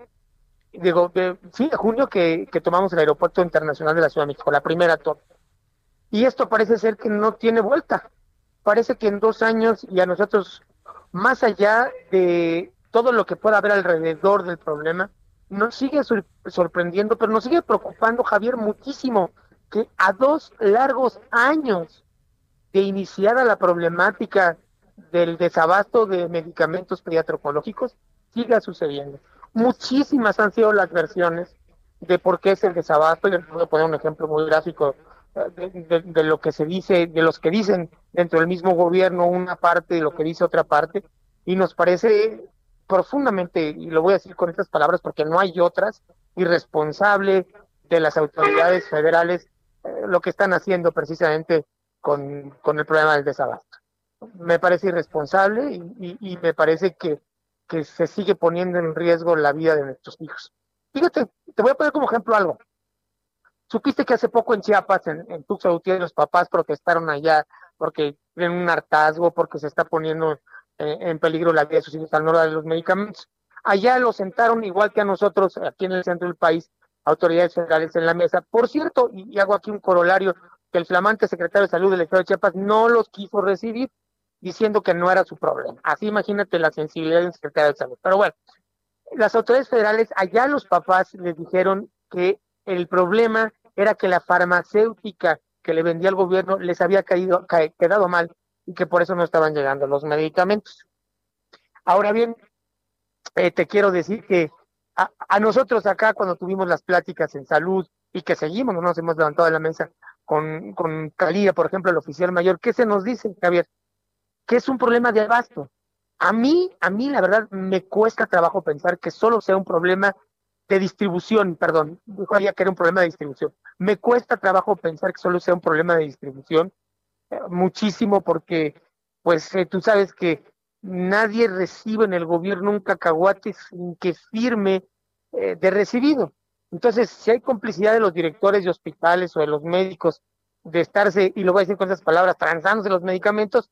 digo, de, sí, de junio que, que tomamos el aeropuerto internacional de la Ciudad de México, la primera toma. Y esto parece ser que no tiene vuelta. Parece que en dos años y a nosotros, más allá de todo lo que pueda haber alrededor del problema, nos sigue sorprendiendo, pero nos sigue preocupando, Javier, muchísimo, que a dos largos años de iniciada la problemática del desabasto de medicamentos pediatrocológicos, siga sucediendo. Muchísimas han sido las versiones de por qué es el desabasto, y les voy a poner un ejemplo muy gráfico de, de, lo que se dice, de los que dicen dentro del mismo gobierno una parte y lo que dice otra parte, y nos parece profundamente, y lo voy a decir con estas palabras porque no hay otras, irresponsable de las autoridades federales eh, lo que están haciendo precisamente con, con el problema del desabasto. Me parece irresponsable y, me parece que, que se sigue poniendo en riesgo la vida de nuestros hijos. Fíjate, te voy a poner como ejemplo algo. Supiste que hace poco en Chiapas, en, en Gutiérrez, los papás protestaron allá porque tienen un hartazgo, porque se está poniendo eh, en peligro la vida de sus hijos al norte de los medicamentos. Allá lo sentaron igual que a nosotros aquí en el centro del país, autoridades federales en la mesa. Por cierto, y, hago aquí un corolario, que el flamante secretario de Salud del Estado de Chiapas no los quiso recibir, diciendo que no era su problema. Así imagínate la sensibilidad del secretario de Salud. Pero bueno, las autoridades federales, allá los papás les dijeron que el problema era que la farmacéutica que le vendía al gobierno les había caído, quedado mal y que por eso no estaban llegando los medicamentos. Ahora bien, eh, te quiero decir que a, nosotros acá cuando tuvimos las pláticas en salud y que seguimos, no nos hemos levantado de la mesa con, con Calía, por ejemplo, el oficial mayor, ¿qué se nos dice, Javier? Que es un problema de abasto. A mí, a mí la verdad me cuesta trabajo pensar que solo sea un problema de distribución, perdón, dijo que era un problema de distribución. Me cuesta trabajo pensar que solo sea un problema de distribución, eh, muchísimo porque, pues, eh, tú sabes que nadie recibe en el gobierno un cacahuate sin que firme eh, de recibido. Entonces, si hay complicidad de los directores de hospitales o de los médicos de estarse, y lo voy a decir con esas palabras, transándose los medicamentos,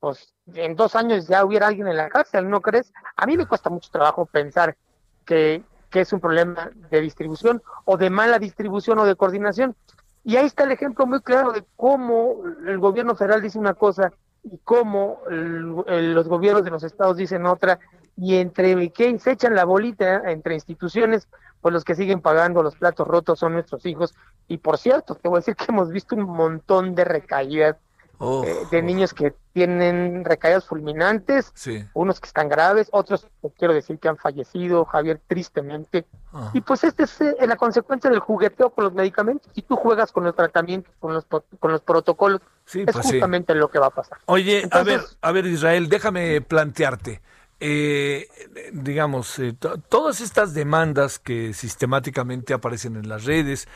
pues en dos años ya hubiera alguien en la cárcel, ¿no crees? A mí me cuesta mucho trabajo pensar que, que es un problema de distribución o de mala distribución o de coordinación. Y ahí está el ejemplo muy claro de cómo el gobierno federal dice una cosa y cómo los gobiernos de los estados dicen otra, y entre que se echan la bolita entre instituciones, pues los que siguen pagando los platos rotos son nuestros hijos. Y por cierto, te voy a decir que hemos visto un montón de recaídas eh, de niños que tienen recaídas fulminantes, unos que están graves, otros quiero decir que han fallecido, Javier, tristemente. Y pues este es eh, la consecuencia del jugueteo con los medicamentos. Si tú juegas con los tratamientos, con los, con los protocolos, es pues justamente lo que va a pasar. Oye, a ver, a ver Israel, déjame plantearte. Eh, digamos, todas estas demandas que sistemáticamente aparecen en las redes,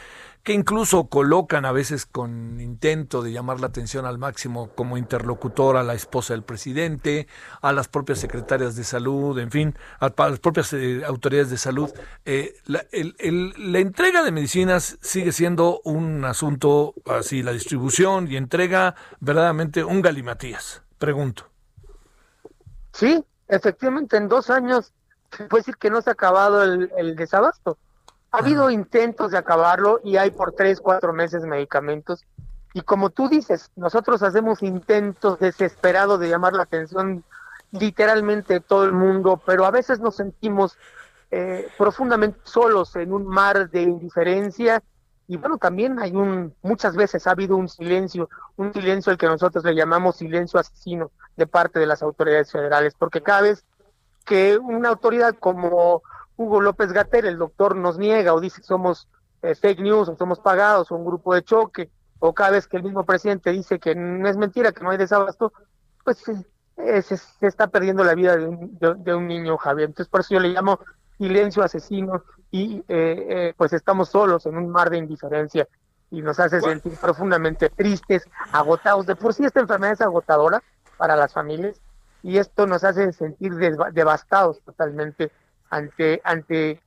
que incluso colocan a veces con intento de llamar la atención al máximo como interlocutor a la esposa del presidente, a las propias secretarias de salud, en fin, a, las propias eh, autoridades de salud. Eh, la, la, entrega de medicinas sigue siendo un asunto así, la distribución y entrega verdaderamente un galimatías. Pregunto. Sí, efectivamente, en dos años se puede decir que no se ha acabado el, el desabasto. Ha habido intentos de acabarlo y hay por tres, cuatro meses medicamentos. Y como tú dices, nosotros hacemos intentos desesperados de llamar la atención literalmente de todo el mundo, pero a veces nos sentimos eh, profundamente solos en un mar de indiferencia. Y bueno, también hay un, muchas veces ha habido un silencio, un silencio al que nosotros le llamamos silencio asesino de parte de las autoridades federales, porque cada vez que una autoridad como Hugo López Gater, el doctor nos niega o dice que somos eh, fake news o somos pagados o un grupo de choque, o cada vez que el mismo presidente dice que no es mentira, que no hay desabasto, pues eh, se, está perdiendo la vida de un, de, un, niño, Javier. Entonces, por eso yo le llamo silencio asesino y eh, pues estamos solos en un mar de indiferencia y nos hace sentir profundamente tristes, agotados. De por sí esta enfermedad es agotadora para las familias y esto nos hace sentir devastados totalmente ante, ante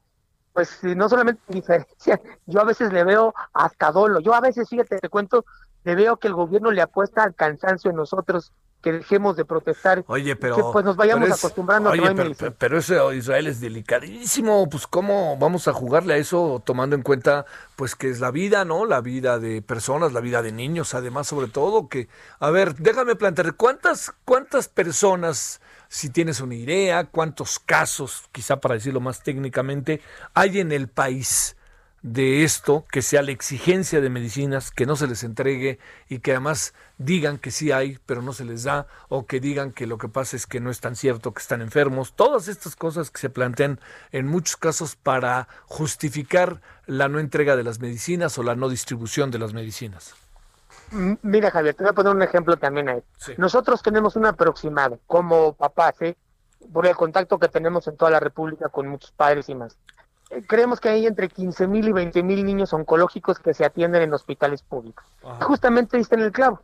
pues no solamente diferencia, yo a veces le veo hasta dolo, yo a veces, fíjate, te cuento, le veo que el gobierno le apuesta al cansancio en nosotros que dejemos de protestar. Oye, pero. Que pues nos vayamos acostumbrando oye, a pero, pero, pero, eso Israel es delicadísimo. Pues, ¿cómo vamos a jugarle a eso tomando en cuenta, pues, que es la vida, ¿no? La vida de personas, la vida de niños, además, sobre todo. que A ver, déjame plantear, ¿cuántas, cuántas personas, si tienes una idea, cuántos casos, quizá para decirlo más técnicamente, hay en el país? De esto, que sea la exigencia de medicinas, que no se les entregue y que además digan que sí hay, pero no se les da, o que digan que lo que pasa es que no es tan cierto, que están enfermos. Todas estas cosas que se plantean en muchos casos para justificar la no entrega de las medicinas o la no distribución de las medicinas. Mira, Javier, te voy a poner un ejemplo también ahí. Nosotros tenemos un aproximado como papás, ¿eh? por el contacto que tenemos en toda la República con muchos padres y más creemos que hay entre 15 mil y 20 mil niños oncológicos que se atienden en hospitales públicos. Justamente diste en el clavo.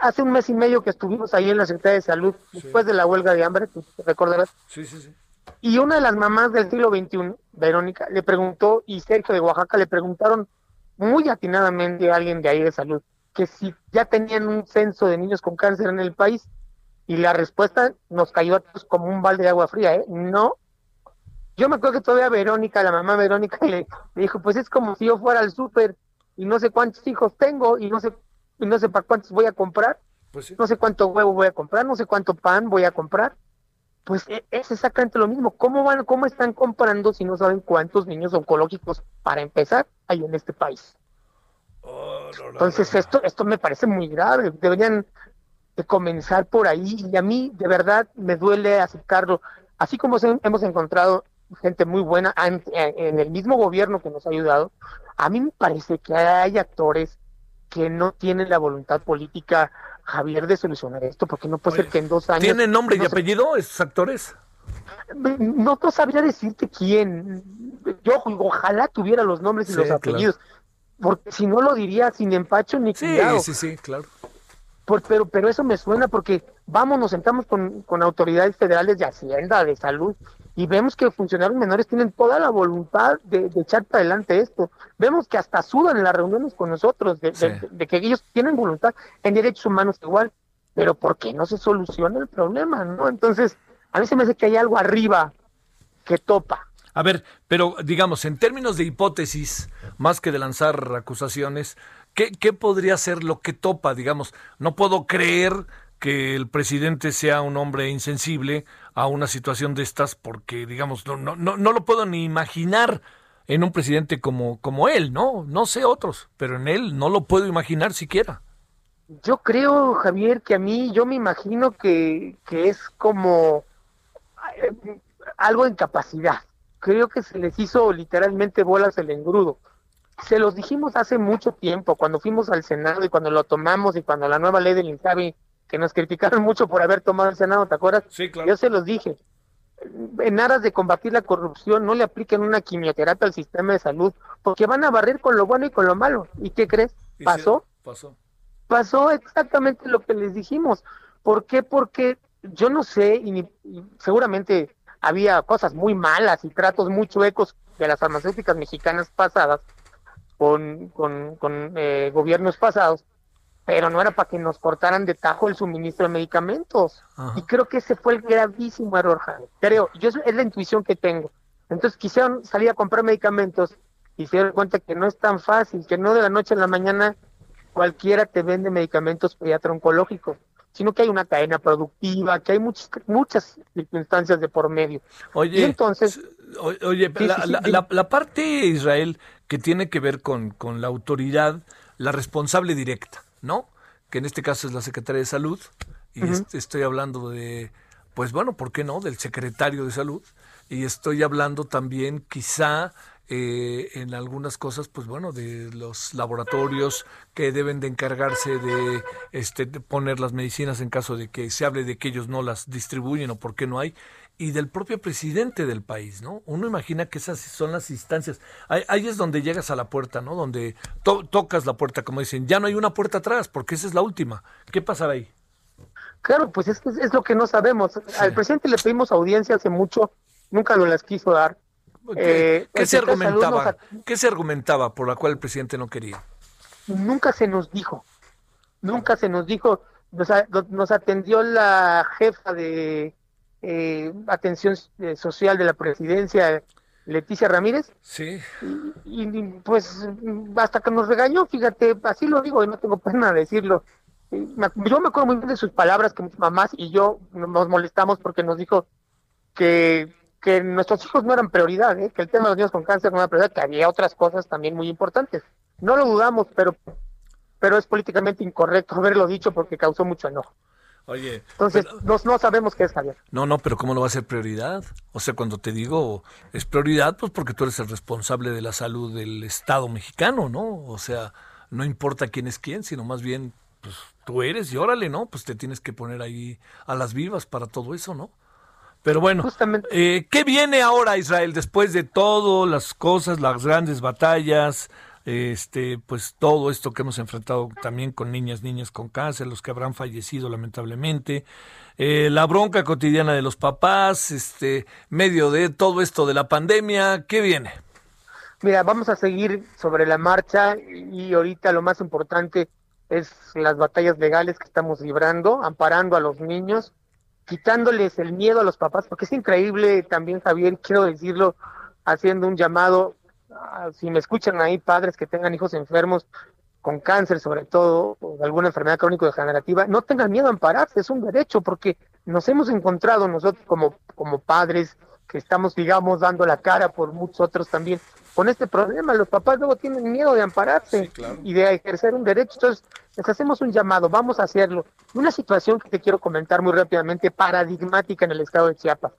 Hace un mes y medio que estuvimos ahí en la Secretaría de Salud, después de la huelga de hambre, tú recordarás. Sí, sí, sí. Y una de las mamás del siglo XXI, Verónica, le preguntó, y Sergio de Oaxaca le preguntaron muy atinadamente a alguien de ahí de salud, que si ya tenían un censo de niños con cáncer en el país. Y la respuesta nos cayó a todos como un balde de agua fría, ¿eh? No, yo me acuerdo que todavía Verónica, la mamá Verónica, le, dijo, pues es como si yo fuera al súper y no sé cuántos hijos tengo y no sé, y no sé para cuántos voy a comprar, pues no sé cuánto huevo voy a comprar, no sé cuánto pan voy a comprar. Pues e, es exactamente lo mismo. ¿Cómo van, cómo están comprando si no saben cuántos niños oncológicos para empezar hay en este país? Oh, Entonces esto, esto me parece muy grave. Deberían de comenzar por ahí y a mí de verdad me duele aceptarlo. Así como hemos encontrado gente muy buena en el mismo gobierno que nos ha ayudado, a mí me parece que hay actores que no tienen la voluntad política, Javier, de solucionar esto, porque no puede ser que en dos años... ¿Tienen nombre y apellido esos actores? No, no sabría decirte quién. Yo ojalá tuviera los nombres y los apellidos, porque si no lo diría sin empacho ni sí, Sí, sí, claro. pero, pero eso me suena porque vamos, nos sentamos con, con autoridades federales de Hacienda, de Salud, y vemos que funcionarios menores tienen toda la voluntad de, echar para adelante esto. Vemos que hasta sudan en las reuniones con nosotros, de, que ellos tienen voluntad en derechos humanos igual, pero ¿por qué no se soluciona el problema? no Entonces, a mí se me hace que hay algo arriba que topa. A ver, pero digamos, en términos de hipótesis, más que de lanzar acusaciones, ¿qué, ¿qué podría ser lo que topa? Digamos, no puedo creer que el presidente sea un hombre insensible a una situación de estas porque, digamos, no, no, no, lo puedo ni imaginar en un presidente como, como él, ¿no? No sé otros, pero en él no lo puedo imaginar siquiera. Yo creo, Javier, que a mí yo me imagino que, que es como eh, algo de incapacidad. Creo que se les hizo literalmente bolas el engrudo. Se los dijimos hace mucho tiempo, cuando fuimos al Senado y cuando lo tomamos y cuando la nueva ley del INSABI que nos criticaron mucho por haber tomado el Senado, ¿te acuerdas? Sí, claro. Yo se los dije. En aras de combatir la corrupción, no le apliquen una quimioterapia al sistema de salud, porque van a barrer con lo bueno y con lo malo. ¿Y qué crees? ¿Pasó? pasó. Pasó exactamente lo que les dijimos. ¿Por qué? Porque yo no sé, y, seguramente había cosas muy malas y tratos muy chuecos de las farmacéuticas mexicanas pasadas con, con, con eh, gobiernos pasados, pero no era para que nos cortaran de tajo el suministro de medicamentos. Y creo que ese fue el gravísimo error, Javier. Creo, yo es la intuición que tengo. Entonces quisieron salir a comprar medicamentos y se dieron cuenta que no es tan fácil, que no de la noche a la mañana cualquiera te vende medicamentos pediatra oncológicos, sino que hay una cadena productiva, que hay muchas, muchas circunstancias de por medio. Oye, entonces... Oye, la, la, parte Israel que tiene que ver con, con la autoridad, la responsable directa, ¿no? Que en este caso es la Secretaría de Salud, y estoy hablando de, pues bueno, ¿por qué no? Del secretario de Salud, y estoy hablando también quizá eh, en algunas cosas, pues bueno, de los laboratorios que deben de encargarse de, este, de poner las medicinas en caso de que se hable de que ellos no las distribuyen o por qué no hay y del propio presidente del país, ¿no? Uno imagina que esas son las instancias. Ahí, es donde llegas a la puerta, ¿no? Donde tocas la puerta, como dicen, ya no hay una puerta atrás, porque esa es la última. ¿Qué pasará ahí? Claro, pues es, es lo que no sabemos. Al presidente le pedimos audiencia hace mucho, nunca nos las quiso dar. ¿Qué, ¿qué se argumentaba? ¿Qué se argumentaba por la cual el presidente no quería? Nunca se nos dijo, nunca se nos dijo nos, atendió la jefa de eh, atención eh, social de la presidencia, Leticia Ramírez. Sí. Y, pues hasta que nos regañó, fíjate, así lo digo y no tengo pena de decirlo. Yo me acuerdo muy bien de sus palabras que mis mamás y yo nos molestamos porque nos dijo que, que nuestros hijos no eran prioridad, ¿eh? que el tema de los niños con cáncer no era prioridad, que había otras cosas también muy importantes. No lo dudamos, pero, pero es políticamente incorrecto haberlo dicho porque causó mucho enojo. Oye, entonces no, no, sabemos qué es Javier. No, no, pero ¿cómo no va a ser prioridad? O sea, cuando te digo es prioridad, pues porque tú eres el responsable de la salud del Estado mexicano, ¿no? O sea, no importa quién es quién, sino más bien, pues tú eres y órale, ¿no? Pues te tienes que poner ahí a las vivas para todo eso, ¿no? Pero bueno, eh, ¿qué viene ahora Israel después de todas las cosas, las grandes batallas, este, pues todo esto que hemos enfrentado también con niñas, niñas con cáncer, los que habrán fallecido lamentablemente, eh, la bronca cotidiana de los papás, este, medio de todo esto de la pandemia, ¿qué viene? Mira, vamos a seguir sobre la marcha y ahorita lo más importante es las batallas legales que estamos librando, amparando a los niños quitándoles el miedo a los papás, porque es increíble también, Javier, quiero decirlo, haciendo un llamado, si me escuchan ahí padres que tengan hijos enfermos con cáncer sobre todo, o alguna enfermedad crónico-degenerativa, no tengan miedo a ampararse, es un derecho, porque nos hemos encontrado nosotros como, como padres, que estamos, digamos, dando la cara por muchos otros también, con este problema. Los papás luego tienen miedo de ampararse y de ejercer un derecho. Entonces, les hacemos un llamado, vamos a hacerlo. Una situación que te quiero comentar muy rápidamente, paradigmática en el estado de Chiapas.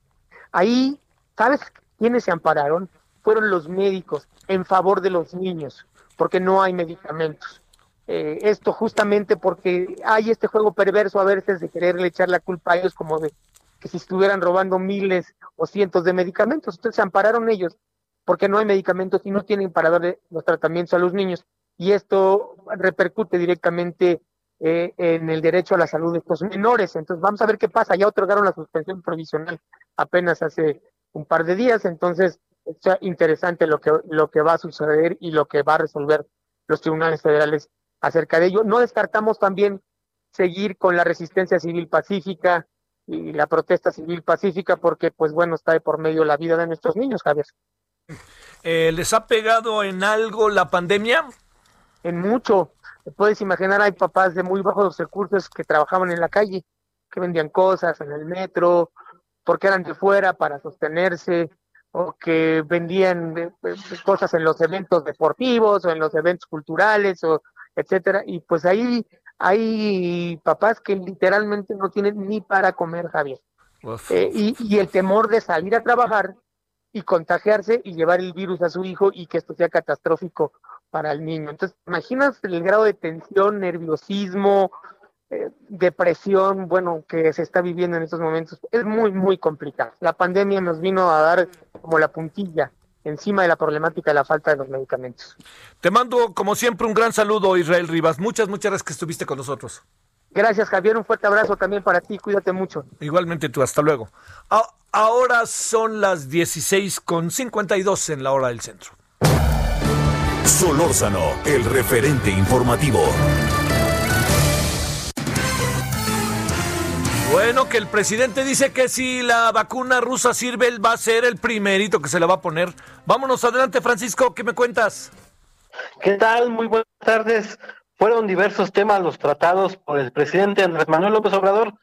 Ahí, ¿sabes quiénes se ampararon? Fueron los médicos en favor de los niños, porque no hay medicamentos. Eh, esto justamente porque hay este juego perverso a veces de quererle echar la culpa a ellos como de que si estuvieran robando miles o cientos de medicamentos. Entonces se ampararon ellos porque no hay medicamentos y no tienen para darle los tratamientos a los niños. Y esto repercute directamente eh, en el derecho a la salud de estos menores. Entonces vamos a ver qué pasa. Ya otorgaron la suspensión provisional apenas hace un par de días. Entonces es interesante lo que, lo que va a suceder y lo que va a resolver los tribunales federales acerca de ello. No descartamos también seguir con la resistencia civil pacífica y la protesta civil pacífica porque, pues bueno, está de por medio la vida de nuestros niños, Javier. Eh, ¿Les ha pegado en algo la pandemia? En mucho. puedes imaginar, hay papás de muy bajos recursos que trabajaban en la calle, que vendían cosas en el metro, porque eran de fuera para sostenerse, o que vendían eh, eh, cosas en los eventos deportivos o en los eventos culturales, o etcétera. Y pues ahí hay papás que literalmente no tienen ni para comer, Javier. y, y el temor de salir a trabajar y contagiarse y llevar el virus a su hijo y que esto sea catastrófico para el niño. Entonces, imaginas el grado de tensión, nerviosismo, eh, depresión, bueno, que se está viviendo en estos momentos. Es muy, muy complicado. La pandemia nos vino a dar como la puntilla encima de la problemática de la falta de los medicamentos. Te mando, como siempre, un gran saludo, Israel Rivas. Muchas, muchas gracias que estuviste con nosotros. Gracias, Javier. Un fuerte abrazo también para ti. Cuídate mucho. Igualmente tú. Hasta luego. Ah, Ahora son las 16 con 52 en la hora del centro. Solórzano, el referente informativo. Bueno, que el presidente dice que si la vacuna rusa sirve, él va a ser el primerito que se la va a poner. Vámonos adelante, Francisco, ¿qué me cuentas? ¿Qué tal? Muy buenas tardes. Fueron diversos temas los tratados por el presidente Andrés Manuel López Obrador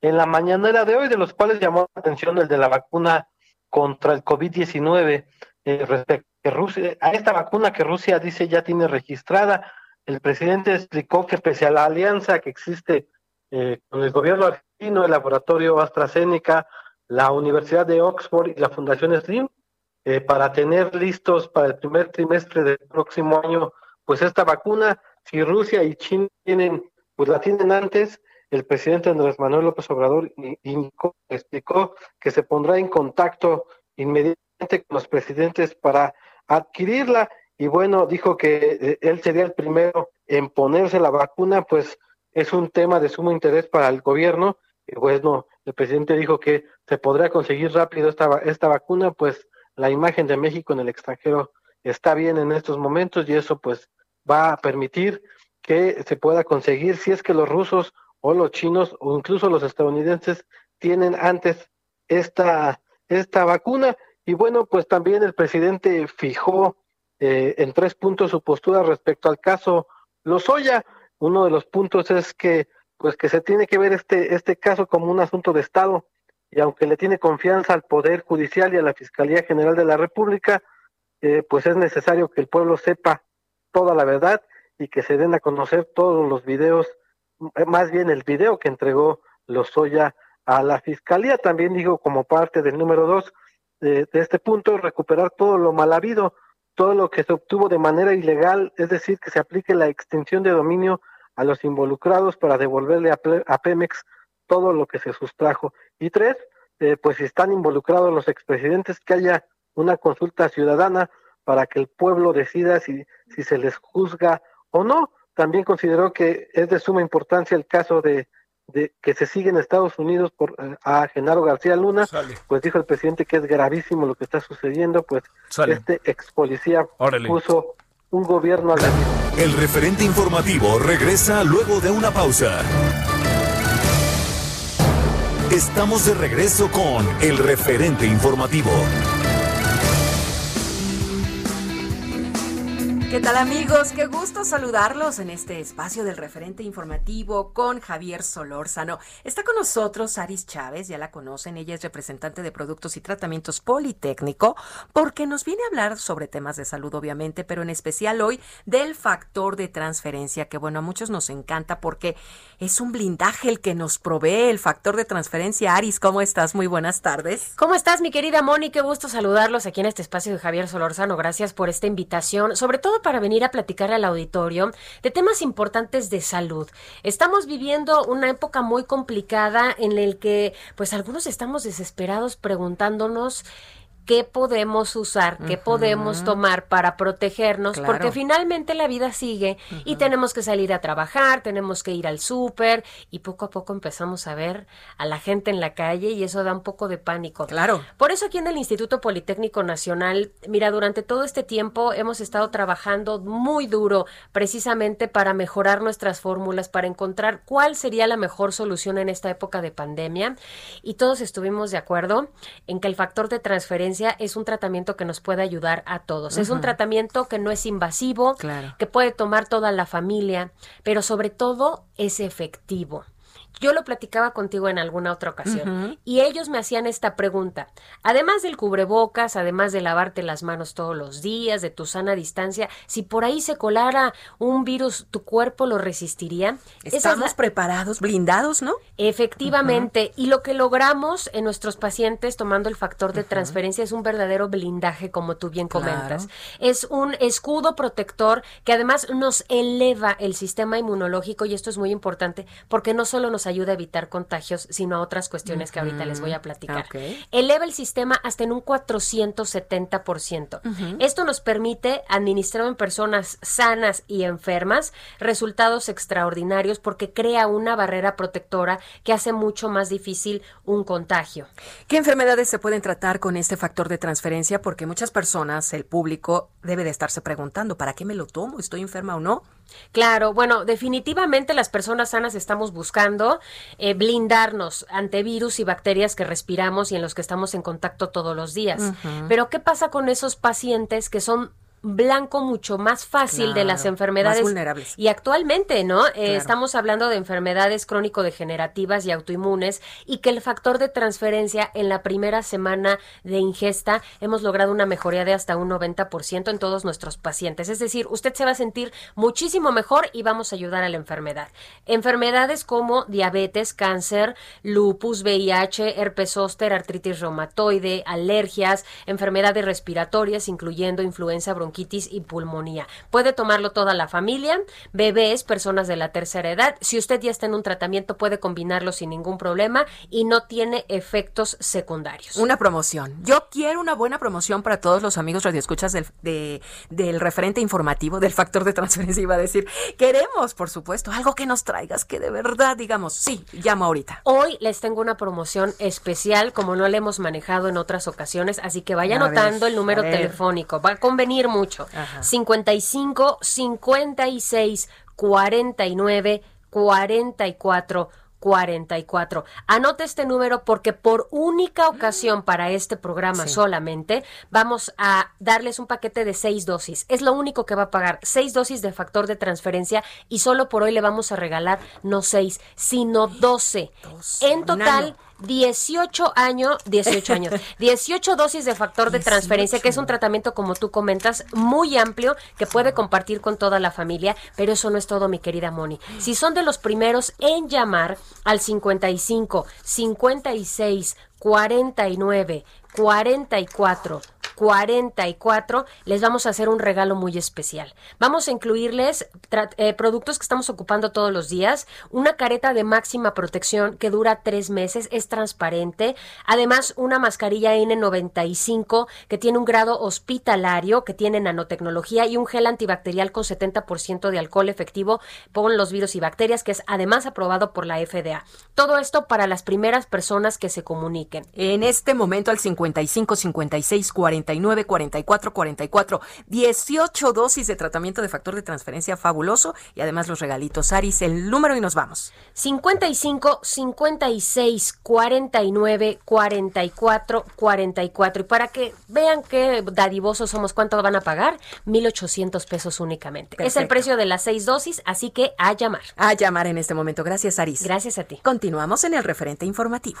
en la mañanera de hoy, de los cuales llamó la atención el de la vacuna contra el COVID-19 eh, respecto a Rusia, a esta vacuna que Rusia dice ya tiene registrada. El presidente explicó que pese a la alianza que existe eh, con el gobierno argentino, el laboratorio AstraZeneca, la Universidad de Oxford y la Fundación Slim, eh, para tener listos para el primer trimestre del próximo año, pues esta vacuna, si Rusia y China tienen, pues la tienen antes, el presidente Andrés Manuel López Obrador explicó que se pondrá en contacto inmediatamente con los presidentes para adquirirla y bueno, dijo que eh, él sería el primero en ponerse la vacuna, pues es un tema de sumo interés para el gobierno. Bueno, el presidente dijo que se podrá conseguir rápido esta, esta vacuna, pues la imagen de México en el extranjero está bien en estos momentos y eso pues va a permitir que se pueda conseguir si es que los rusos o los chinos o incluso los estadounidenses tienen antes esta, esta vacuna. Y bueno, pues también el presidente fijó eh, en tres puntos su postura respecto al caso Lozoya. Uno de los puntos es que pues que se tiene que ver este, este caso como un asunto de Estado y aunque le tiene confianza al Poder Judicial y a la Fiscalía General de la República, eh, pues es necesario que el pueblo sepa toda la verdad y que se den a conocer todos los videos, eh, más bien el video que entregó Lozoya a la Fiscalía. También digo como parte del número dos de, de este punto, recuperar todo lo mal habido, todo lo que se obtuvo de manera ilegal, es decir, que se aplique la extinción de dominio a los involucrados para devolverle a, Pemex todo lo que se sustrajo. Y tres, eh, pues si están involucrados los expresidentes, que haya una consulta ciudadana para que el pueblo decida si, si se les juzga o no. También consideró que es de suma importancia el caso de, de que se sigue en Estados Unidos por eh, a Genaro García Luna, pues dijo el presidente que es gravísimo lo que está sucediendo, pues este ex policía puso un gobierno al El referente informativo regresa luego de una pausa. Estamos de regreso con el referente informativo. ¿Qué tal amigos? Qué gusto saludarlos en este espacio del referente informativo con Javier Solórzano. Está con nosotros Aris Chávez, ya la conocen, ella es representante de Productos y Tratamientos Politécnico, porque nos viene a hablar sobre temas de salud obviamente, pero en especial hoy del factor de transferencia, que bueno, a muchos nos encanta porque es un blindaje el que nos provee el factor de transferencia. Aris, ¿cómo estás? Muy buenas tardes. ¿Cómo estás, mi querida Moni? Qué gusto saludarlos aquí en este espacio de Javier Solórzano. Gracias por esta invitación, sobre todo para venir a platicar al auditorio de temas importantes de salud. Estamos viviendo una época muy complicada en el que pues algunos estamos desesperados preguntándonos qué podemos usar, qué podemos tomar para protegernos, porque finalmente la vida sigue y tenemos que salir a trabajar, tenemos que ir al súper y poco a poco empezamos a ver a la gente en la calle y eso da un poco de pánico. Claro. Por eso aquí en el Instituto Politécnico Nacional, mira, durante todo este tiempo hemos estado trabajando muy duro precisamente para mejorar nuestras fórmulas, para encontrar cuál sería la mejor solución en esta época de pandemia y todos estuvimos de acuerdo en que el factor de transferencia es un tratamiento que nos puede ayudar a todos. Es un tratamiento que no es invasivo, que puede tomar toda la familia, pero sobre todo es efectivo. Yo lo platicaba contigo en alguna otra ocasión y ellos me hacían esta pregunta. Además del cubrebocas, además de lavarte las manos todos los días, de tu sana distancia, si por ahí se colara un virus, ¿tu cuerpo lo resistiría? Estamos preparados, blindados, ¿no? Efectivamente. Y lo que logramos en nuestros pacientes tomando el factor de transferencia es un verdadero blindaje, como tú bien comentas. Es un escudo protector que además nos eleva el sistema inmunológico y esto es muy importante porque no solo nos ayuda a evitar contagios, sino a otras cuestiones que ahorita les voy a platicar. Eleva el sistema hasta en un 470%. Esto nos permite administrar en personas sanas y enfermas resultados extraordinarios porque crea una barrera protectora que hace mucho más difícil un contagio. ¿Qué enfermedades se pueden tratar con este factor de transferencia? Porque muchas personas, el público, debe de estarse preguntando, ¿para qué me lo tomo? ¿Estoy enferma o no? Claro, bueno, definitivamente las personas sanas estamos buscando eh, blindarnos ante virus y bacterias que respiramos y en los que estamos en contacto todos los días. Pero ¿qué pasa con esos pacientes que son blanco mucho más fácil de las enfermedades vulnerables. Y actualmente, ¿no? Eh, estamos hablando de enfermedades crónico-degenerativas y autoinmunes y que el factor de transferencia en la primera semana de ingesta hemos logrado una mejoría de hasta un 90% en todos nuestros pacientes. Es decir, usted se va a sentir muchísimo mejor y vamos a ayudar a la enfermedad. Enfermedades como diabetes, cáncer, lupus, VIH, herpes zóster, artritis reumatoide, alergias, enfermedades respiratorias, incluyendo influenza bronquial y pulmonía. Puede tomarlo toda la familia, bebés, personas de la tercera edad. Si usted ya está en un tratamiento, puede combinarlo sin ningún problema y no tiene efectos secundarios. Una promoción. Yo quiero una buena promoción para todos los amigos radioescuchas del, del referente informativo del factor de transferencia. Iba a decir, queremos, por supuesto, algo que nos traigas, que de verdad digamos, sí, llamo ahorita. Hoy les tengo una promoción especial, como no la hemos manejado en otras ocasiones, así que vaya anotando el número telefónico. Va a convenir mucho. 55 56 49 44 44. Anote este número porque por única ocasión para este programa solamente vamos a darles un paquete de seis dosis. Es lo único que va a pagar. Seis dosis de factor de transferencia y solo por hoy le vamos a regalar no seis, sino doce. En total. 18 años, 18 años, 18 dosis de factor de transferencia, que es un tratamiento, como tú comentas, muy amplio, que puede compartir con toda la familia, pero eso no es todo, mi querida Moni. Si son de los primeros en llamar al 55 56 49 44 44, les vamos a hacer un regalo muy especial. Vamos a incluirles eh, productos que estamos ocupando todos los días, una careta de máxima protección que dura tres meses, es transparente, además una mascarilla N95 que tiene un grado hospitalario, que tiene nanotecnología y un gel antibacterial con 70% de alcohol efectivo por los virus y bacterias, que es además aprobado por la FDA. Todo esto para las primeras personas que se comuniquen. En este momento al 55 56 40 49 44 44. 18 dosis de tratamiento de factor de transferencia fabuloso y además los regalitos. Aris, el número y nos vamos. 55 56 49 44 44. Y para que vean qué dadivosos somos, ¿cuánto van a pagar? 1,800 pesos únicamente. Es el precio de las seis dosis, así que a llamar. A llamar en este momento. Gracias, Aris. Gracias a ti. Continuamos en el referente informativo.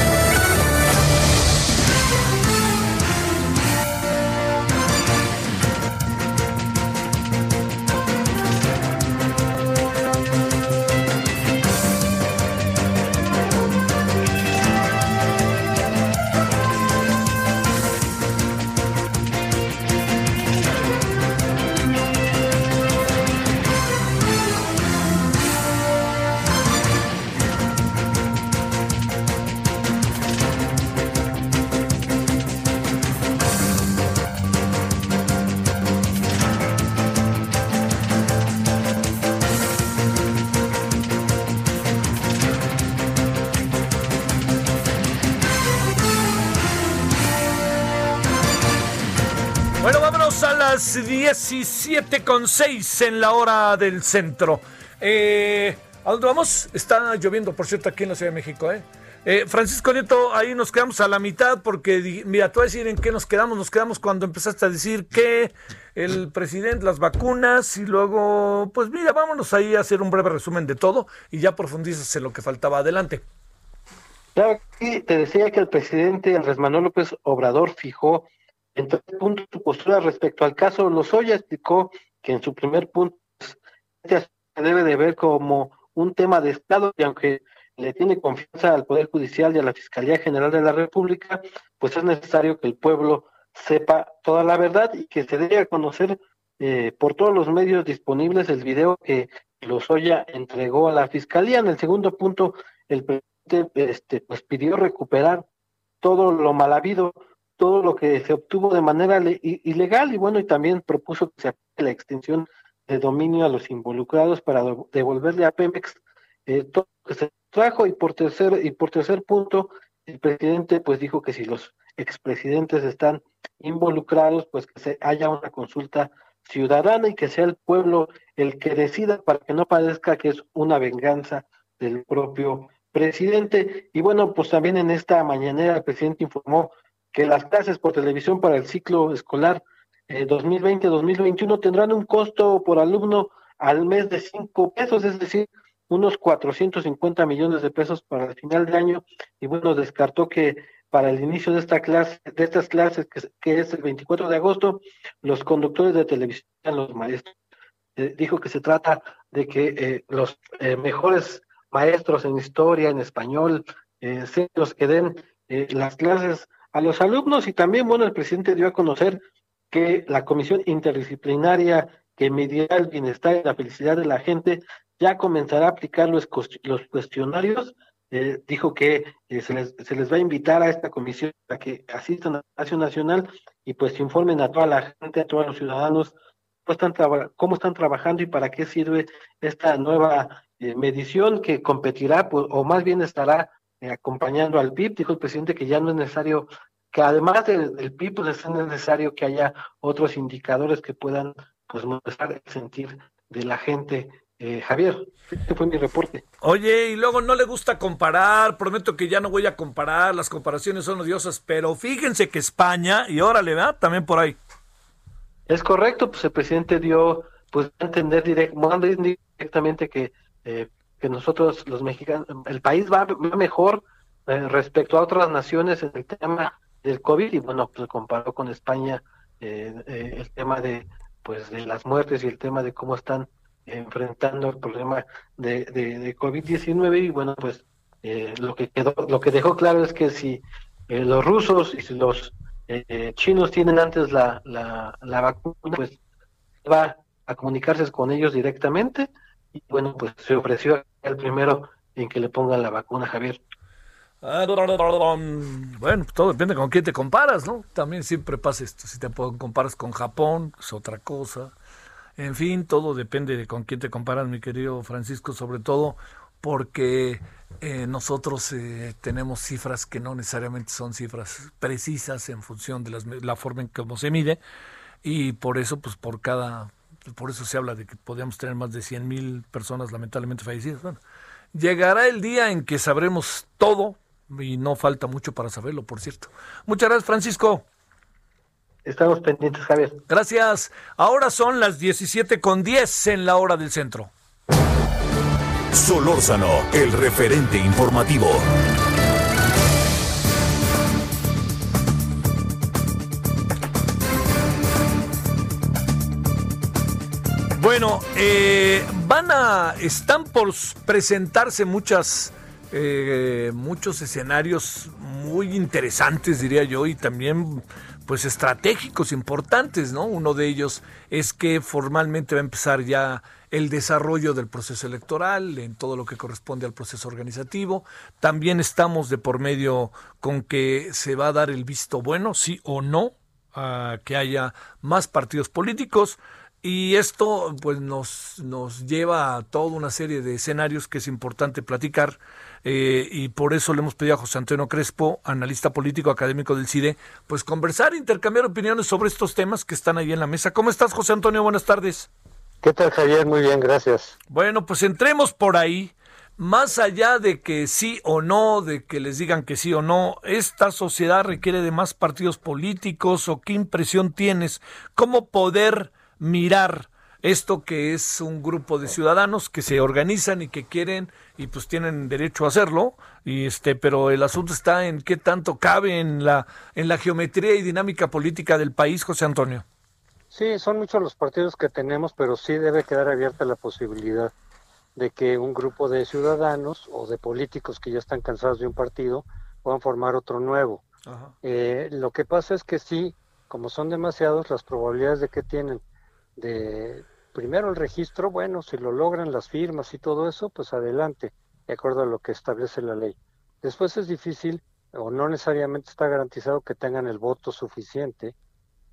17.6 en la hora del centro. Eh, ¿A dónde vamos? Está lloviendo, por cierto, aquí en la Ciudad de México, ¿eh? eh Francisco Nieto, ahí nos quedamos a la mitad porque, mira, tú voy a decir en qué nos quedamos. Nos quedamos cuando empezaste a decir que el presidente, las vacunas y luego, pues mira, vámonos ahí a hacer un breve resumen de todo y ya profundizas en lo que faltaba. Adelante. Claro, te decía que el presidente Andrés Manuel López Obrador fijó en tres puntos su postura respecto al caso Lozoya. Explicó que en su primer punto se debe de ver como un tema de Estado y aunque le tiene confianza al Poder Judicial y a la Fiscalía General de la República, pues es necesario que el pueblo sepa toda la verdad y que se dé a conocer eh, por todos los medios disponibles el video que Lozoya entregó a la Fiscalía. En el segundo punto, el presidente este, pues pidió recuperar todo lo mal habido, todo lo que se obtuvo de manera ilegal y bueno, y también propuso que se aplique la extensión de dominio a los involucrados para devolverle a Pemex eh, todo lo que se trajo. Y por tercer y por tercer punto el presidente pues dijo que si los expresidentes están involucrados pues que se haya una consulta ciudadana y que sea el pueblo el que decida para que no parezca que es una venganza del propio presidente. Y bueno pues también en esta mañanera el presidente informó que las clases por televisión para el ciclo escolar eh, 2020-2021 tendrán un costo por alumno al mes de 5 pesos, es decir, unos 450 millones de pesos para el final del año y bueno, descartó que para el inicio de esta clase, de estas clases que, es el 24 de agosto, los conductores de televisión, los maestros. Eh, dijo que se trata de que eh, los eh, mejores maestros en historia, en español, eh, sean los que den las clases a los alumnos y también, bueno, el presidente dio a conocer que la comisión interdisciplinaria que medirá el bienestar y la felicidad de la gente ya comenzará a aplicar los, los cuestionarios. Eh, dijo que eh, se, les, se les va a invitar a esta comisión a que asistan a la Nacional y pues informen a toda la gente, a todos los ciudadanos cómo están, cómo están trabajando y para qué sirve esta nueva eh, medición que competirá pues, o más bien estará acompañando al PIB. Dijo el presidente que ya no es necesario, que además del, PIB, pues es necesario que haya otros indicadores que puedan pues mostrar el sentir de la gente eh, Javier, este fue mi reporte. Oye, y luego no le gusta comparar, prometo que ya no voy a comparar, las comparaciones son odiosas, pero fíjense que España, y órale, va también por ahí. Es correcto, pues el presidente dio, pues a entender directamente que, eh, que nosotros, los mexicanos, el país va, mejor eh, respecto a otras naciones en el tema del COVID, y bueno, pues comparó con España el tema de, pues, de las muertes y el tema de cómo están enfrentando el problema de, de, COVID-19 y bueno, pues eh, lo que quedó, lo que dejó claro es que si eh, los rusos y si los eh, chinos tienen antes la, la, la, vacuna, pues va a comunicarse con ellos directamente y bueno, pues se ofreció el primero en que le pongan la vacuna, Javier. Ah, bueno, todo depende con quién te comparas, ¿no? También siempre pasa esto. Si te comparas con Japón, es otra cosa. En fin, todo depende de con quién te comparas, mi querido Francisco, sobre todo porque eh, nosotros eh, tenemos cifras que no necesariamente son cifras precisas en función de la forma en cómo se mide y por eso, pues por cada, por eso se habla de que podríamos tener más de 100 mil personas lamentablemente fallecidas. Bueno, llegará el día en que sabremos todo y no falta mucho para saberlo, por cierto. Muchas gracias, Francisco. Estamos pendientes, Javier. Gracias. Ahora son las 17 con 10 en la hora del centro. Solórzano, el referente informativo. Bueno, eh, van a, están por presentarse muchas, eh, muchos escenarios muy interesantes, diría yo, y también pues estratégicos importantes, ¿no? Uno de ellos es que formalmente va a empezar ya el desarrollo del proceso electoral en todo lo que corresponde al proceso organizativo. También estamos de por medio con que se va a dar el visto bueno, sí o no, a que haya más partidos políticos. Y esto pues nos, nos lleva a toda una serie de escenarios que es importante platicar eh, y por eso le hemos pedido a José Antonio Crespo, analista político académico del CIDE, pues conversar, intercambiar opiniones sobre estos temas que están ahí en la mesa. ¿Cómo estás, José Antonio? Buenas tardes. ¿Qué tal, Javier? Muy bien, gracias. Bueno, pues entremos por ahí. Más allá de que sí o no, de que les digan que sí o no, esta sociedad requiere de más partidos políticos o qué impresión tienes, cómo poder mirar esto que es un grupo de ciudadanos que se organizan y que quieren y pues tienen derecho a hacerlo y este pero el asunto está en qué tanto cabe en la en la geometría y dinámica política del país José Antonio. Sí son muchos los partidos que tenemos pero sí debe quedar abierta la posibilidad de que un grupo de ciudadanos o de políticos que ya están cansados de un partido puedan formar otro nuevo. Eh, lo que pasa es que sí como son demasiados las probabilidades de que tienen de primero el registro, bueno, si lo logran las firmas y todo eso, pues adelante, de acuerdo a lo que establece la ley. Después es difícil o no necesariamente está garantizado que tengan el voto suficiente,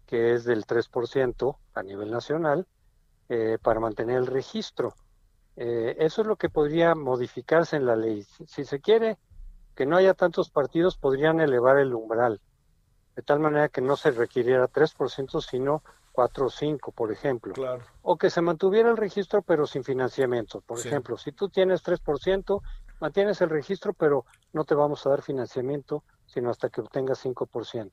que es del 3% a nivel nacional, eh, para mantener el registro. Eh, eso es lo que podría modificarse en la ley. Si, se quiere que no haya tantos partidos, podrían elevar el umbral, de tal manera que no se requiriera 3%, sino 4 o 5, por ejemplo. O que se mantuviera el registro pero sin financiamiento. Por ejemplo, si tú tienes 3%, mantienes el registro pero no te vamos a dar financiamiento sino hasta que obtengas 5%.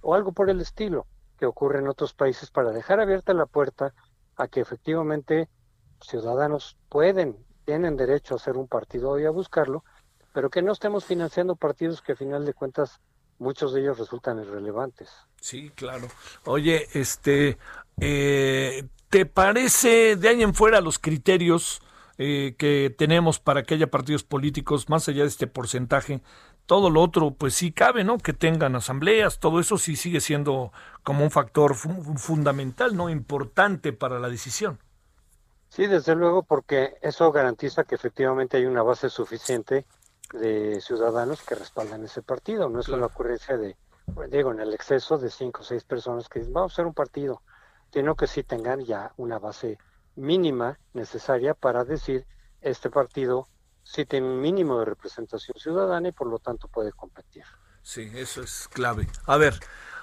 O algo por el estilo que ocurre en otros países para dejar abierta la puerta a que efectivamente ciudadanos pueden, tienen derecho a hacer un partido y a buscarlo, pero que no estemos financiando partidos que a final de cuentas muchos de ellos resultan irrelevantes. Sí, claro. Oye, este, eh, ¿te parece de ahí en fuera los criterios eh, que tenemos para que haya partidos políticos, más allá de este porcentaje? Todo lo otro, pues sí cabe, ¿no? Que tengan asambleas, todo eso sí sigue siendo como un factor fundamental, ¿no? Importante para la decisión. Sí, desde luego, porque eso garantiza que efectivamente hay una base suficiente de ciudadanos que respaldan ese partido. No es una ocurrencia de, digo, en el exceso de cinco o seis personas que dicen, vamos a hacer un partido, sino que sí tengan ya una base mínima necesaria para decir, este partido sí tiene un mínimo de representación ciudadana y por lo tanto puede competir. Sí, eso es clave. A ver,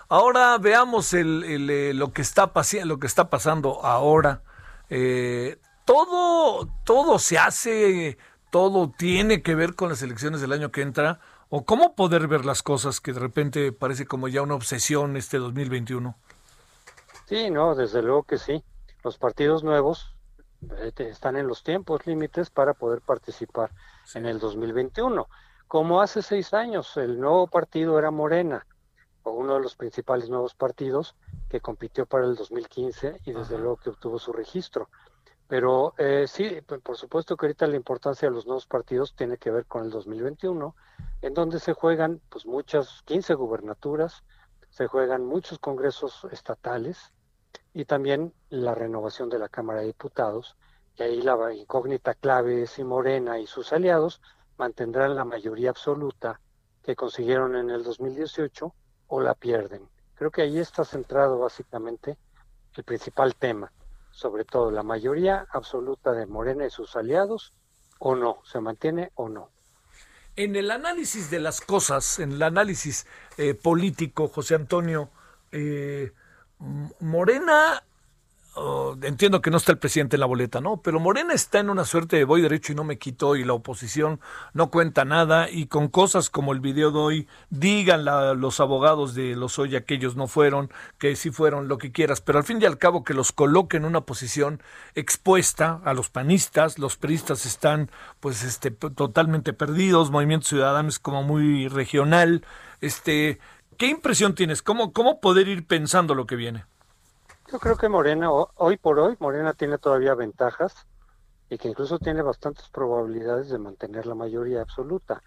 ahora veamos el, eh, lo, que está lo que está pasando ahora. Eh, todo, todo se hace, todo tiene que ver con las elecciones del año que entra. ¿O cómo poder ver las cosas que de repente parece como ya una obsesión este 2021? Sí, no, desde luego que sí. Los partidos nuevos eh, están en los tiempos límites para poder participar en el 2021. Como hace seis años, el nuevo partido era Morena, o uno de los principales nuevos partidos que compitió para el 2015 y desde luego que obtuvo su registro. Pero eh, sí, por supuesto que ahorita la importancia de los nuevos partidos tiene que ver con el 2021, en donde se juegan pues muchas, 15 gubernaturas, se juegan muchos congresos estatales y también la renovación de la Cámara de Diputados, y ahí la incógnita clave es si Morena y sus aliados mantendrán la mayoría absoluta que consiguieron en el 2018 o la pierden. Creo que ahí está centrado básicamente el principal tema, sobre todo la mayoría absoluta de Morena y sus aliados o no, se mantiene o no. En el análisis de las cosas, en el análisis eh, político, José Antonio, eh, Morena entiendo que no está el presidente en la boleta, ¿no? Pero Morena está en una suerte de voy derecho y no me quito y la oposición no cuenta nada y con cosas como el video de hoy, digan los abogados de los hoy aquellos no fueron, que sí fueron, lo que quieras, pero al fin y al cabo que los coloquen en una posición expuesta a los panistas, los priistas están pues este totalmente perdidos, Movimiento Ciudadano es como muy regional, este, ¿qué impresión tienes? ¿Cómo, cómo poder ir pensando lo que viene? Yo creo que Morena, hoy por hoy, Morena tiene todavía ventajas y que incluso tiene bastantes probabilidades de mantener la mayoría absoluta.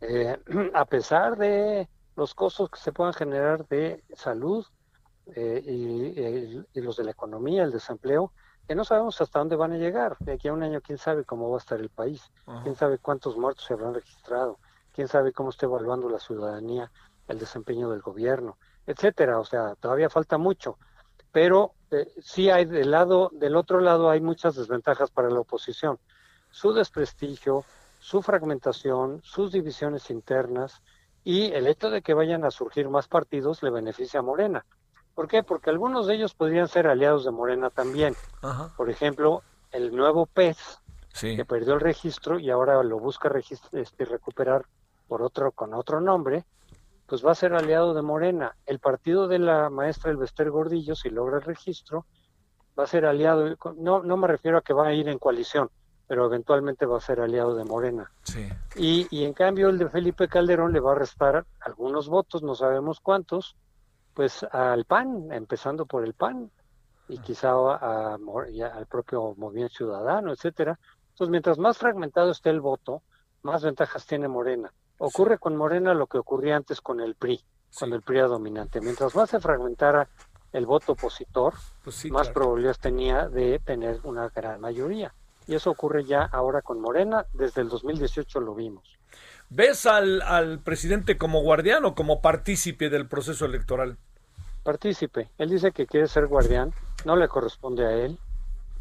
Eh, a pesar de los costos que se puedan generar de salud eh, y, los de la economía, el desempleo, que no sabemos hasta dónde van a llegar. De aquí a un año, quién sabe cómo va a estar el país, quién sabe cuántos muertos se habrán registrado, quién sabe cómo está evaluando la ciudadanía el desempeño del gobierno, etcétera. O sea, todavía falta mucho pero eh, sí hay del lado, del otro lado hay muchas desventajas para la oposición. Su desprestigio, su fragmentación, sus divisiones internas y el hecho de que vayan a surgir más partidos le beneficia a Morena. ¿Por qué? Porque algunos de ellos podrían ser aliados de Morena también. Por ejemplo, el nuevo PES, que perdió el registro y ahora lo busca este, recuperar por otro, con otro nombre, pues va a ser aliado de Morena. El partido de la maestra Elvester Gordillo, si logra el registro, va a ser aliado, no, no me refiero a que va a ir en coalición, pero eventualmente va a ser aliado de Morena. Y, y en cambio el de Felipe Calderón le va a restar algunos votos, no sabemos cuántos, pues al PAN, empezando por el PAN, y ah. quizá a, al propio Movimiento Ciudadano, etcétera. Entonces, mientras más fragmentado esté el voto, más ventajas tiene Morena. Ocurre con Morena lo que ocurría antes con el PRI, cuando el PRI era dominante. Mientras más se fragmentara el voto opositor, pues más probabilidades tenía de tener una gran mayoría. Y eso ocurre ya ahora con Morena, desde el 2018 lo vimos. ¿Ves al, al presidente como guardián o como partícipe del proceso electoral? Partícipe. Él dice que quiere ser guardián, no le corresponde a él,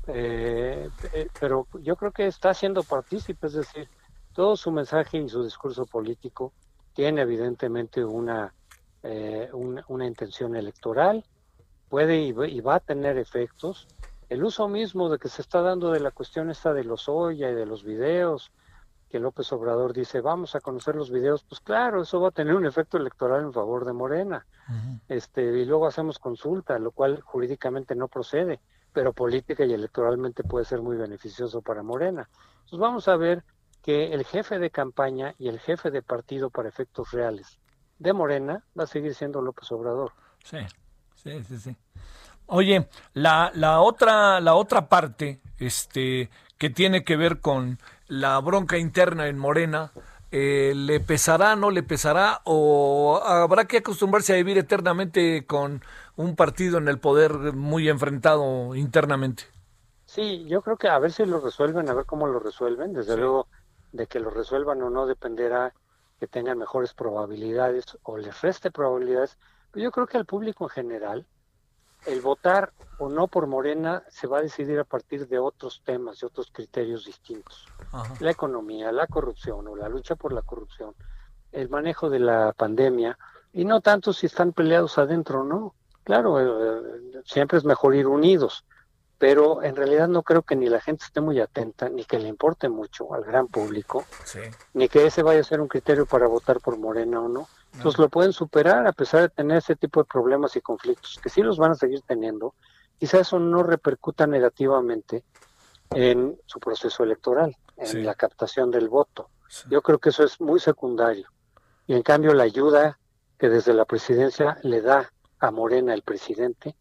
eh, eh, pero yo creo que está siendo partícipe, es decir, todo su mensaje y su discurso político tiene evidentemente una, eh, una, intención electoral, puede y, va a tener efectos. El uso mismo de que se está dando de la cuestión esta de los Oya y de los videos, que López Obrador dice, vamos a conocer los videos, pues claro, eso va a tener un efecto electoral en favor de Morena. este, y luego hacemos consulta, lo cual jurídicamente no procede, pero política y electoralmente puede ser muy beneficioso para Morena. Entonces vamos a ver que el jefe de campaña y el jefe de partido para efectos reales de Morena va a seguir siendo López Obrador. Sí, sí, sí, sí. Oye, la, la otra, la otra parte, este, que tiene que ver con la bronca interna en Morena, eh, ¿le pesará, no le pesará? ¿O habrá que acostumbrarse a vivir eternamente con un partido en el poder muy enfrentado internamente? Sí, yo creo que a ver si lo resuelven, a ver cómo lo resuelven. Desde luego, de que lo resuelvan o no dependerá que tengan mejores probabilidades o les reste probabilidades. Pero yo creo que al público en general el votar o no por Morena se va a decidir a partir de otros temas, de otros criterios distintos. La economía, la corrupción o la lucha por la corrupción, el manejo de la pandemia, y no tanto si están peleados adentro o no. Claro, eh, siempre es mejor ir unidos, pero en realidad no creo que ni la gente esté muy atenta, ni que le importe mucho al gran público, ni que ese vaya a ser un criterio para votar por Morena o no. Entonces lo pueden superar a pesar de tener ese tipo de problemas y conflictos, que sí los van a seguir teniendo. Quizá eso no repercuta negativamente en su proceso electoral, en la captación del voto. Yo creo que eso es muy secundario. Y en cambio la ayuda que desde la presidencia le da a Morena el presidente,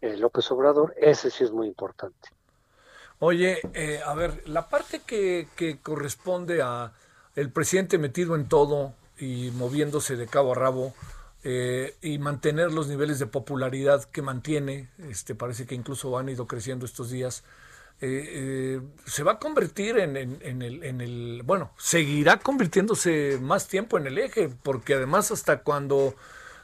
eh, López Obrador, ese sí es muy importante. Oye, eh, a ver, la parte que, que corresponde a el presidente metido en todo, y moviéndose de cabo a rabo eh, y mantener los niveles de popularidad que mantiene, este parece que incluso han ido creciendo estos días, se va a convertir en, en el, bueno, seguirá convirtiéndose más tiempo en el eje, porque además hasta cuando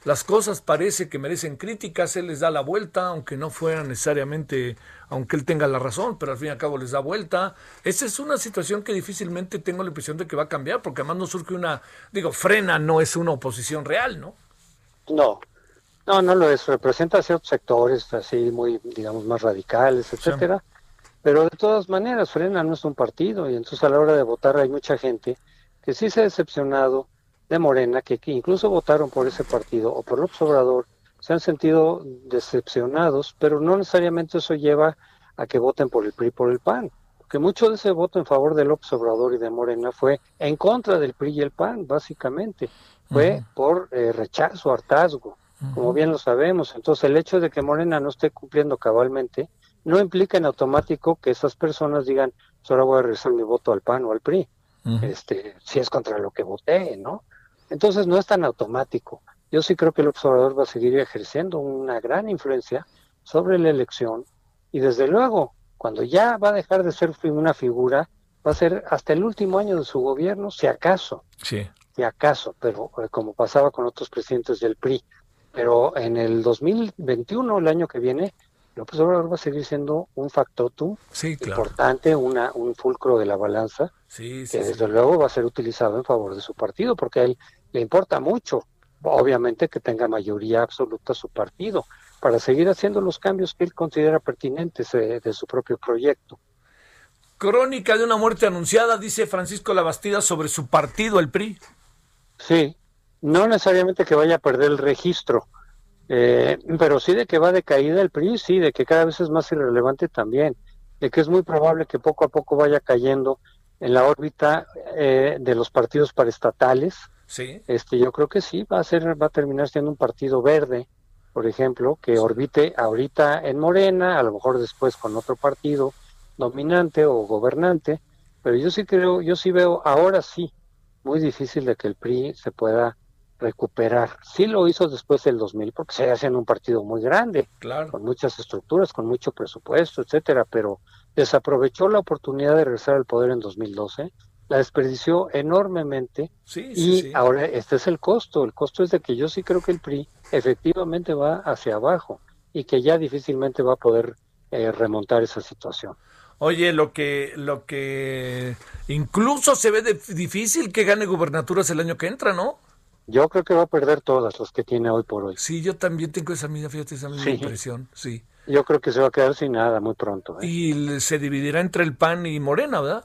las cosas parece que merecen críticas, él les da la vuelta, aunque no fuera necesariamente, aunque él tenga la razón, pero al fin y al cabo les da vuelta. Esa es una situación que difícilmente tengo la impresión de que va a cambiar, porque además no surge una, digo, frena no es una oposición real, ¿no? No, no, no lo es, representa ciertos sectores así muy, digamos, más radicales, etcétera, pero de todas maneras, frena no es un partido, y entonces a la hora de votar hay mucha gente que sí se ha decepcionado, de Morena, que, incluso votaron por ese partido o por López Obrador, se han sentido decepcionados, pero no necesariamente eso lleva a que voten por el PRI por el PAN, porque mucho de ese voto en favor de López Obrador y de Morena fue en contra del PRI y el PAN, básicamente, fue por eh, rechazo, hartazgo, como bien lo sabemos. Entonces el hecho de que Morena no esté cumpliendo cabalmente no implica en automático que esas personas digan, pues ahora voy a regresar mi voto al PAN o al PRI, este, si es contra lo que voté, ¿no? Entonces no es tan automático. Yo sí creo que el observador va a seguir ejerciendo una gran influencia sobre la elección y desde luego, cuando ya va a dejar de ser una figura, va a ser hasta el último año de su gobierno, si acaso. Sí. Si acaso, pero eh, como pasaba con otros presidentes del PRI. Pero en el 2021, el año que viene, López Obrador va a seguir siendo un factotum importante, una, un fulcro de la balanza, que desde luego va a ser utilizado en favor de su partido, porque a él le importa mucho, obviamente, que tenga mayoría absoluta su partido, para seguir haciendo los cambios que él considera pertinentes de, de su propio proyecto. Crónica de una muerte anunciada, dice Francisco Labastida, sobre su partido, el PRI. Sí, no necesariamente que vaya a perder el registro, eh, pero sí de que va de caída el PRI, sí, de que cada vez es más irrelevante también, de que es muy probable que poco a poco vaya cayendo en la órbita eh, de los partidos paraestatales. Sí. Este, yo creo que sí, va a ser, va a terminar siendo un partido verde, por ejemplo, que orbite ahorita en Morena, a lo mejor después con otro partido dominante o gobernante, pero yo sí creo, yo sí veo ahora sí muy difícil de que el PRI se pueda recuperar. Sí lo hizo después del 2000 porque se hacen un partido muy grande, claro. con muchas estructuras, con mucho presupuesto, etcétera, pero desaprovechó la oportunidad de regresar al poder en 2012, la desperdició enormemente y ahora este es el costo. El costo es de que yo sí creo que el PRI efectivamente va hacia abajo y que ya difícilmente va a poder eh, remontar esa situación. Oye, lo que, lo que incluso se ve difícil que gane gubernaturas el año que entra, ¿no? Yo creo que va a perder todas las que tiene hoy por hoy. Sí, yo también tengo esa misma, fíjate, esa misma impresión, sí. Yo creo que se va a quedar sin nada muy pronto. ¿eh? Y se dividirá entre el PAN y Morena, ¿verdad?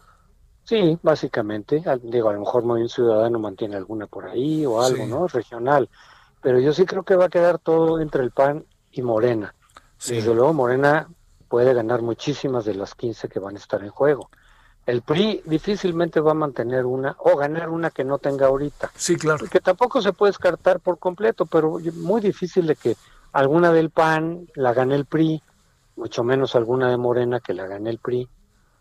Sí, básicamente. Digo, a lo mejor Movimiento Ciudadano mantiene alguna por ahí o algo, ¿no? Regional. Pero yo sí creo que va a quedar todo entre el PAN y Morena. Desde luego, Morena puede ganar muchísimas de las 15 que van a estar en juego. El PRI difícilmente va a mantener una o ganar una que no tenga ahorita. Sí, claro. Que tampoco se puede descartar por completo, pero muy difícil de que alguna del PAN la gane el PRI, mucho menos alguna de Morena que la gane el PRI,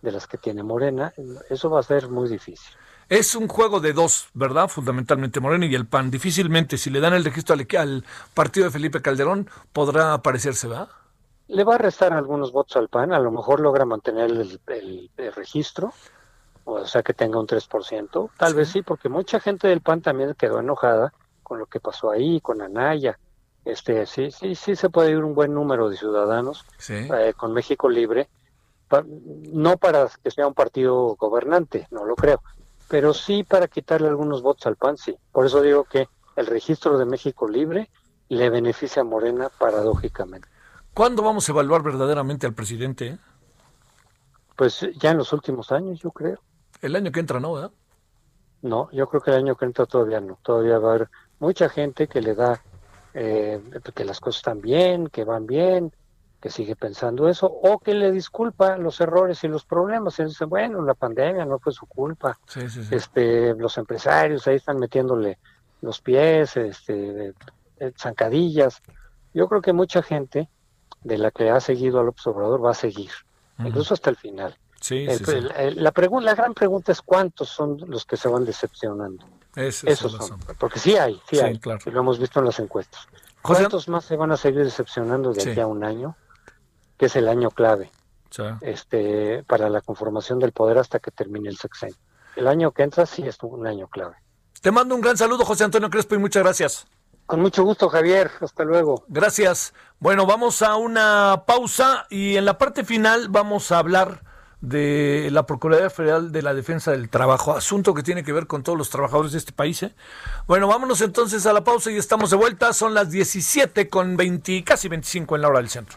de las que tiene Morena. Eso va a ser muy difícil. Es un juego de dos, ¿verdad? Fundamentalmente Morena y el PAN. Difícilmente, si le dan el registro al, al partido de Felipe Calderón, podrá aparecerse, ¿verdad? le va a restar algunos votos al PAN, a lo mejor logra mantener el, registro, o sea que tenga un 3%, tal vez sí, porque mucha gente del PAN también quedó enojada con lo que pasó ahí, con Anaya, Este, sí, sí, sí se puede ir un buen número de ciudadanos eh, con México Libre, no para que sea un partido gobernante, no lo creo, pero sí para quitarle algunos votos al PAN, sí. Por eso digo que el registro de México Libre le beneficia a Morena paradójicamente. ¿Cuándo vamos a evaluar verdaderamente al presidente? Eh? Pues ya en los últimos años, yo creo. El año que entra, ¿no? ¿verdad? No, yo creo que el año que entra todavía no. Todavía va a haber mucha gente que le da eh, que las cosas están bien, que van bien, que sigue pensando eso, o que le disculpa los errores y los problemas. Y dice, bueno, la pandemia no fue su culpa. Este, los empresarios ahí están metiéndole los pies, este, eh, zancadillas. Yo creo que mucha gente de la que ha seguido al observador va a seguir, incluso hasta el final. La, la gran pregunta es cuántos son los que se van decepcionando. Esos son, porque sí hay, sí, hay, y lo hemos visto en las encuestas. ¿Cuántos más se van a seguir decepcionando de aquí a un año? Que es el año clave este, para la conformación del poder hasta que termine el sexenio. El año que entra sí es un año clave. Te mando un gran saludo, José Antonio Crespo, y muchas gracias. Con mucho gusto, Javier. Hasta luego. Gracias. Bueno, vamos a una pausa y en la parte final vamos a hablar de la Procuraduría Federal de la Defensa del Trabajo, asunto que tiene que ver con todos los trabajadores de este país. ¿eh? Bueno, vámonos entonces a la pausa y estamos de vuelta. Son las 17 con 20, casi 25 en la hora del centro.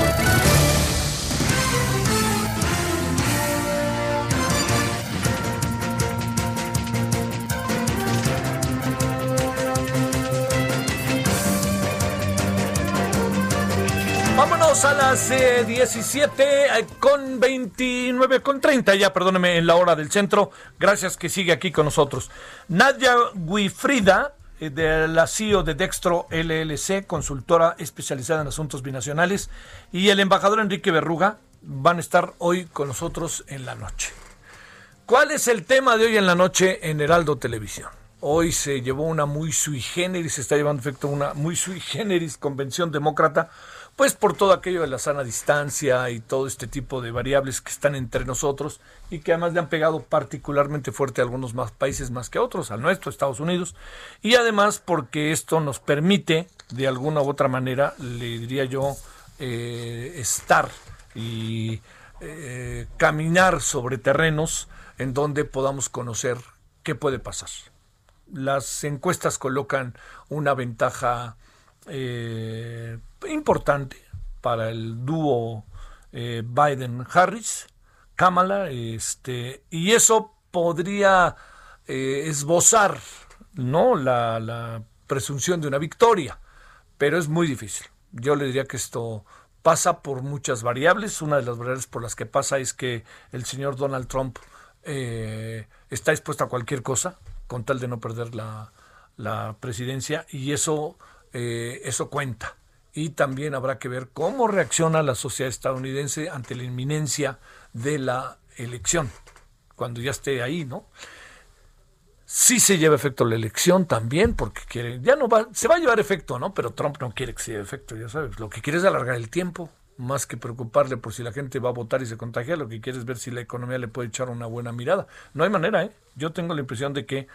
Las 17 eh, con 29 con 30 ya, perdóneme, en la hora del centro. Gracias que sigue aquí con nosotros. Nadia Guifrida, eh, de la CEO de Dextro LLC, consultora especializada en asuntos binacionales, y el embajador Enrique Berruga van a estar hoy con nosotros en la noche. ¿Cuál es el tema de hoy en la noche en Heraldo Televisión? Hoy se llevó una muy sui generis, se está llevando efecto una muy sui generis convención demócrata pues por todo aquello de la sana distancia y todo este tipo de variables que están entre nosotros y que además le han pegado particularmente fuerte a algunos más países más que a otros, al nuestro, Estados Unidos, y además porque esto nos permite, de alguna u otra manera, le diría yo, eh, estar y eh, caminar sobre terrenos en donde podamos conocer qué puede pasar. Las encuestas colocan una ventaja eh, importante para el dúo eh, Biden-Harris, Kamala, este, y eso podría eh, esbozar ¿no? La, la, presunción de una victoria, pero es muy difícil. Yo le diría que esto pasa por muchas variables. Una de las variables por las que pasa es que el señor Donald Trump está dispuesto a cualquier cosa con tal de no perder la, la presidencia y eso, eso cuenta y también habrá que ver cómo reacciona la sociedad estadounidense ante la inminencia de la elección, cuando ya esté ahí, ¿no? Sí se lleva efecto la elección también, porque quiere, ya no va, se va a llevar efecto, ¿no? Pero Trump no quiere que se lleve efecto, ya sabes, lo que quiere es alargar el tiempo, más que preocuparle por si la gente va a votar y se contagia, lo que quiere es ver si la economía le puede echar una buena mirada. No hay manera, ¿eh? Yo tengo la impresión de que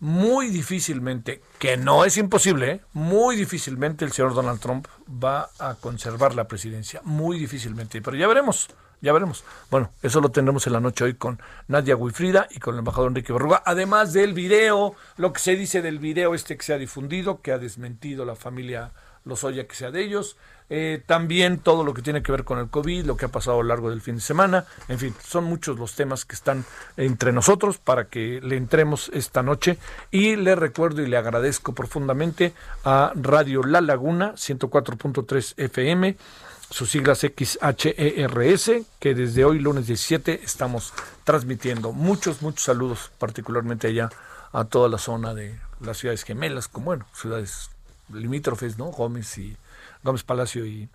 muy difícilmente, que no es imposible, ¿eh? muy difícilmente el señor Donald Trump va a conservar la presidencia, muy difícilmente, pero ya veremos, ya veremos. Bueno, eso lo tendremos en la noche hoy con Nadia Guifrida y con el embajador Enrique Berruga, además del video, lo que se dice del video este que se ha difundido, que ha desmentido la familia Lozoya que sea de ellos, eh, también todo lo que tiene que ver con el COVID, lo que ha pasado a lo largo del fin de semana, en fin, son muchos los temas que están entre nosotros para que le entremos esta noche y le recuerdo y le agradezco profundamente a Radio La Laguna 104.3 FM sus siglas XHERS, que desde hoy, lunes 17, estamos transmitiendo. Muchos, muchos saludos, particularmente allá a toda la zona de las ciudades gemelas, como bueno, ciudades limítrofes, ¿no? Gómez y Gómez Palacio y,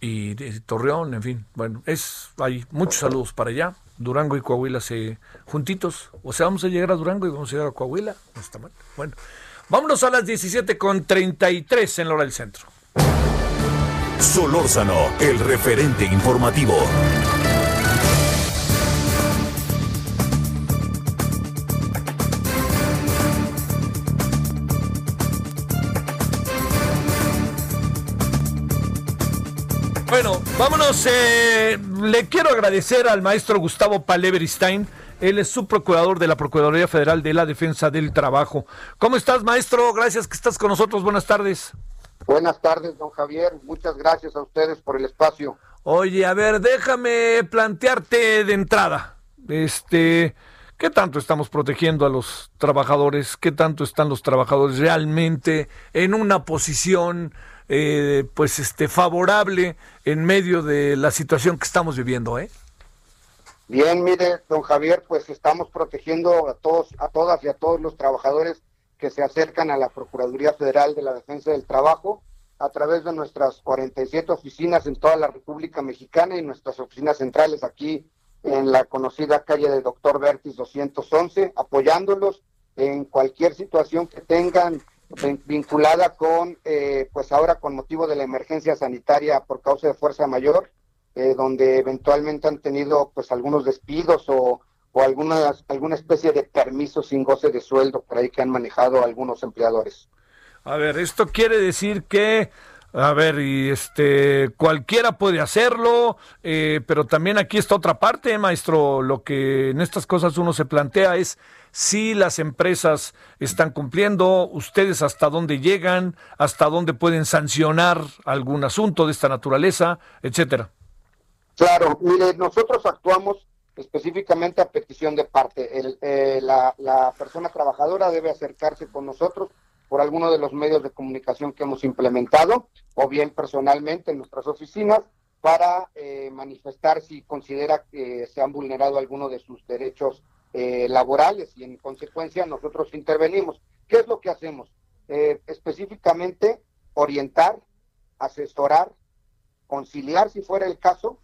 y, Torreón, en fin. Bueno, es hay muchos saludos para allá. Durango y Coahuila se juntitos. O sea, vamos a llegar a Durango y vamos a llegar a Coahuila. Está mal. Bueno, vámonos a las 17 con 33 en la hora del centro. Solórzano, el referente informativo. Bueno, vámonos. eh, le quiero agradecer al maestro Gustavo Paleveristain. Él es subprocurador de la Procuraduría Federal de la Defensa del Trabajo. ¿Cómo estás, maestro? Gracias que estás con nosotros. Buenas tardes. Buenas tardes, don Javier. Muchas gracias a ustedes por el espacio. Oye, a ver, déjame plantearte de entrada. Este, ¿qué tanto estamos protegiendo a los trabajadores? ¿Qué tanto están los trabajadores realmente en una posición, eh, pues, este, favorable en medio de la situación que estamos viviendo, eh? Bien, mire, don Javier, pues estamos protegiendo a todos, a todas y a todos los trabajadores que se acercan a la Procuraduría Federal de la Defensa del Trabajo a través de nuestras 47 oficinas en toda la República Mexicana y nuestras oficinas centrales aquí en la conocida calle de Doctor Vertis 211, apoyándolos en cualquier situación que tengan vinculada con, eh, pues ahora con motivo de la emergencia sanitaria por causa de fuerza mayor, eh, donde eventualmente han tenido pues algunos despidos o, o algunas, alguna especie de permiso sin goce de sueldo por ahí que han manejado algunos empleadores. A ver, esto quiere decir que, a ver, y este, cualquiera puede hacerlo, eh, pero también aquí está otra parte, maestro. Lo que en estas cosas uno se plantea es si las empresas están cumpliendo, ustedes hasta dónde llegan, hasta dónde pueden sancionar algún asunto de esta naturaleza, etcétera. Claro, mire, nosotros actuamos específicamente a petición de parte. El, eh, la persona trabajadora debe acercarse con nosotros por alguno de los medios de comunicación que hemos implementado o bien personalmente en nuestras oficinas para eh, manifestar si considera que se han vulnerado alguno de sus derechos eh, laborales y en consecuencia nosotros intervenimos. ¿Qué es lo que hacemos? Eh, específicamente orientar, asesorar, conciliar si fuera el caso,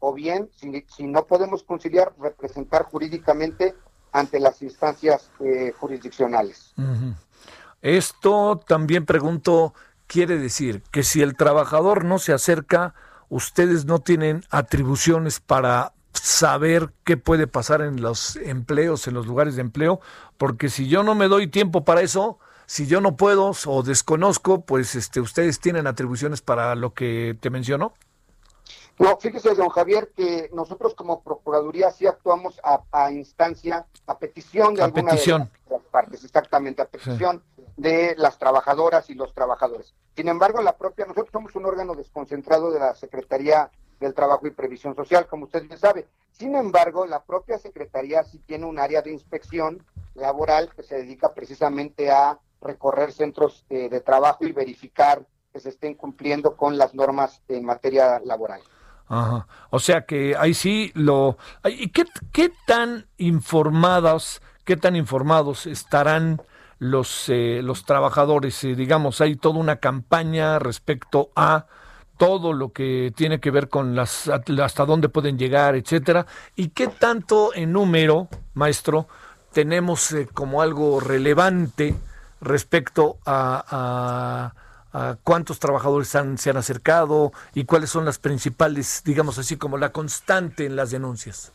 o bien, si, no podemos conciliar, representar jurídicamente ante las instancias eh, jurisdiccionales. Esto también pregunto, quiere decir que si el trabajador no se acerca, ustedes no tienen atribuciones para saber qué puede pasar en los empleos, en los lugares de empleo, porque si yo no me doy tiempo para eso, si yo no puedo o desconozco, pues este ustedes tienen atribuciones para lo que te mencionó. No, fíjese, don Javier, que nosotros como Procuraduría sí actuamos a, a instancia, a petición de A alguna de petición. las- de las partes, exactamente, a petición de las trabajadoras y los trabajadores. Sin embargo, la propia, nosotros somos un órgano desconcentrado de la Secretaría del Trabajo y Previsión Social, como usted bien sabe. Sin embargo, la propia Secretaría sí tiene un área de inspección laboral que se dedica precisamente a recorrer centros eh, de trabajo y verificar que se estén cumpliendo con las normas en materia laboral. Ajá. O sea que ahí sí lo. ¿Y qué, qué tan informados, qué tan informados estarán los eh, los trabajadores? Eh, digamos, hay toda una campaña respecto a todo lo que tiene que ver con las hasta dónde pueden llegar, etcétera. ¿Y qué tanto en número, maestro, tenemos eh, como algo relevante respecto a, a- a cuántos trabajadores han- se han acercado y cuáles son las principales, digamos así, como la constante en las denuncias.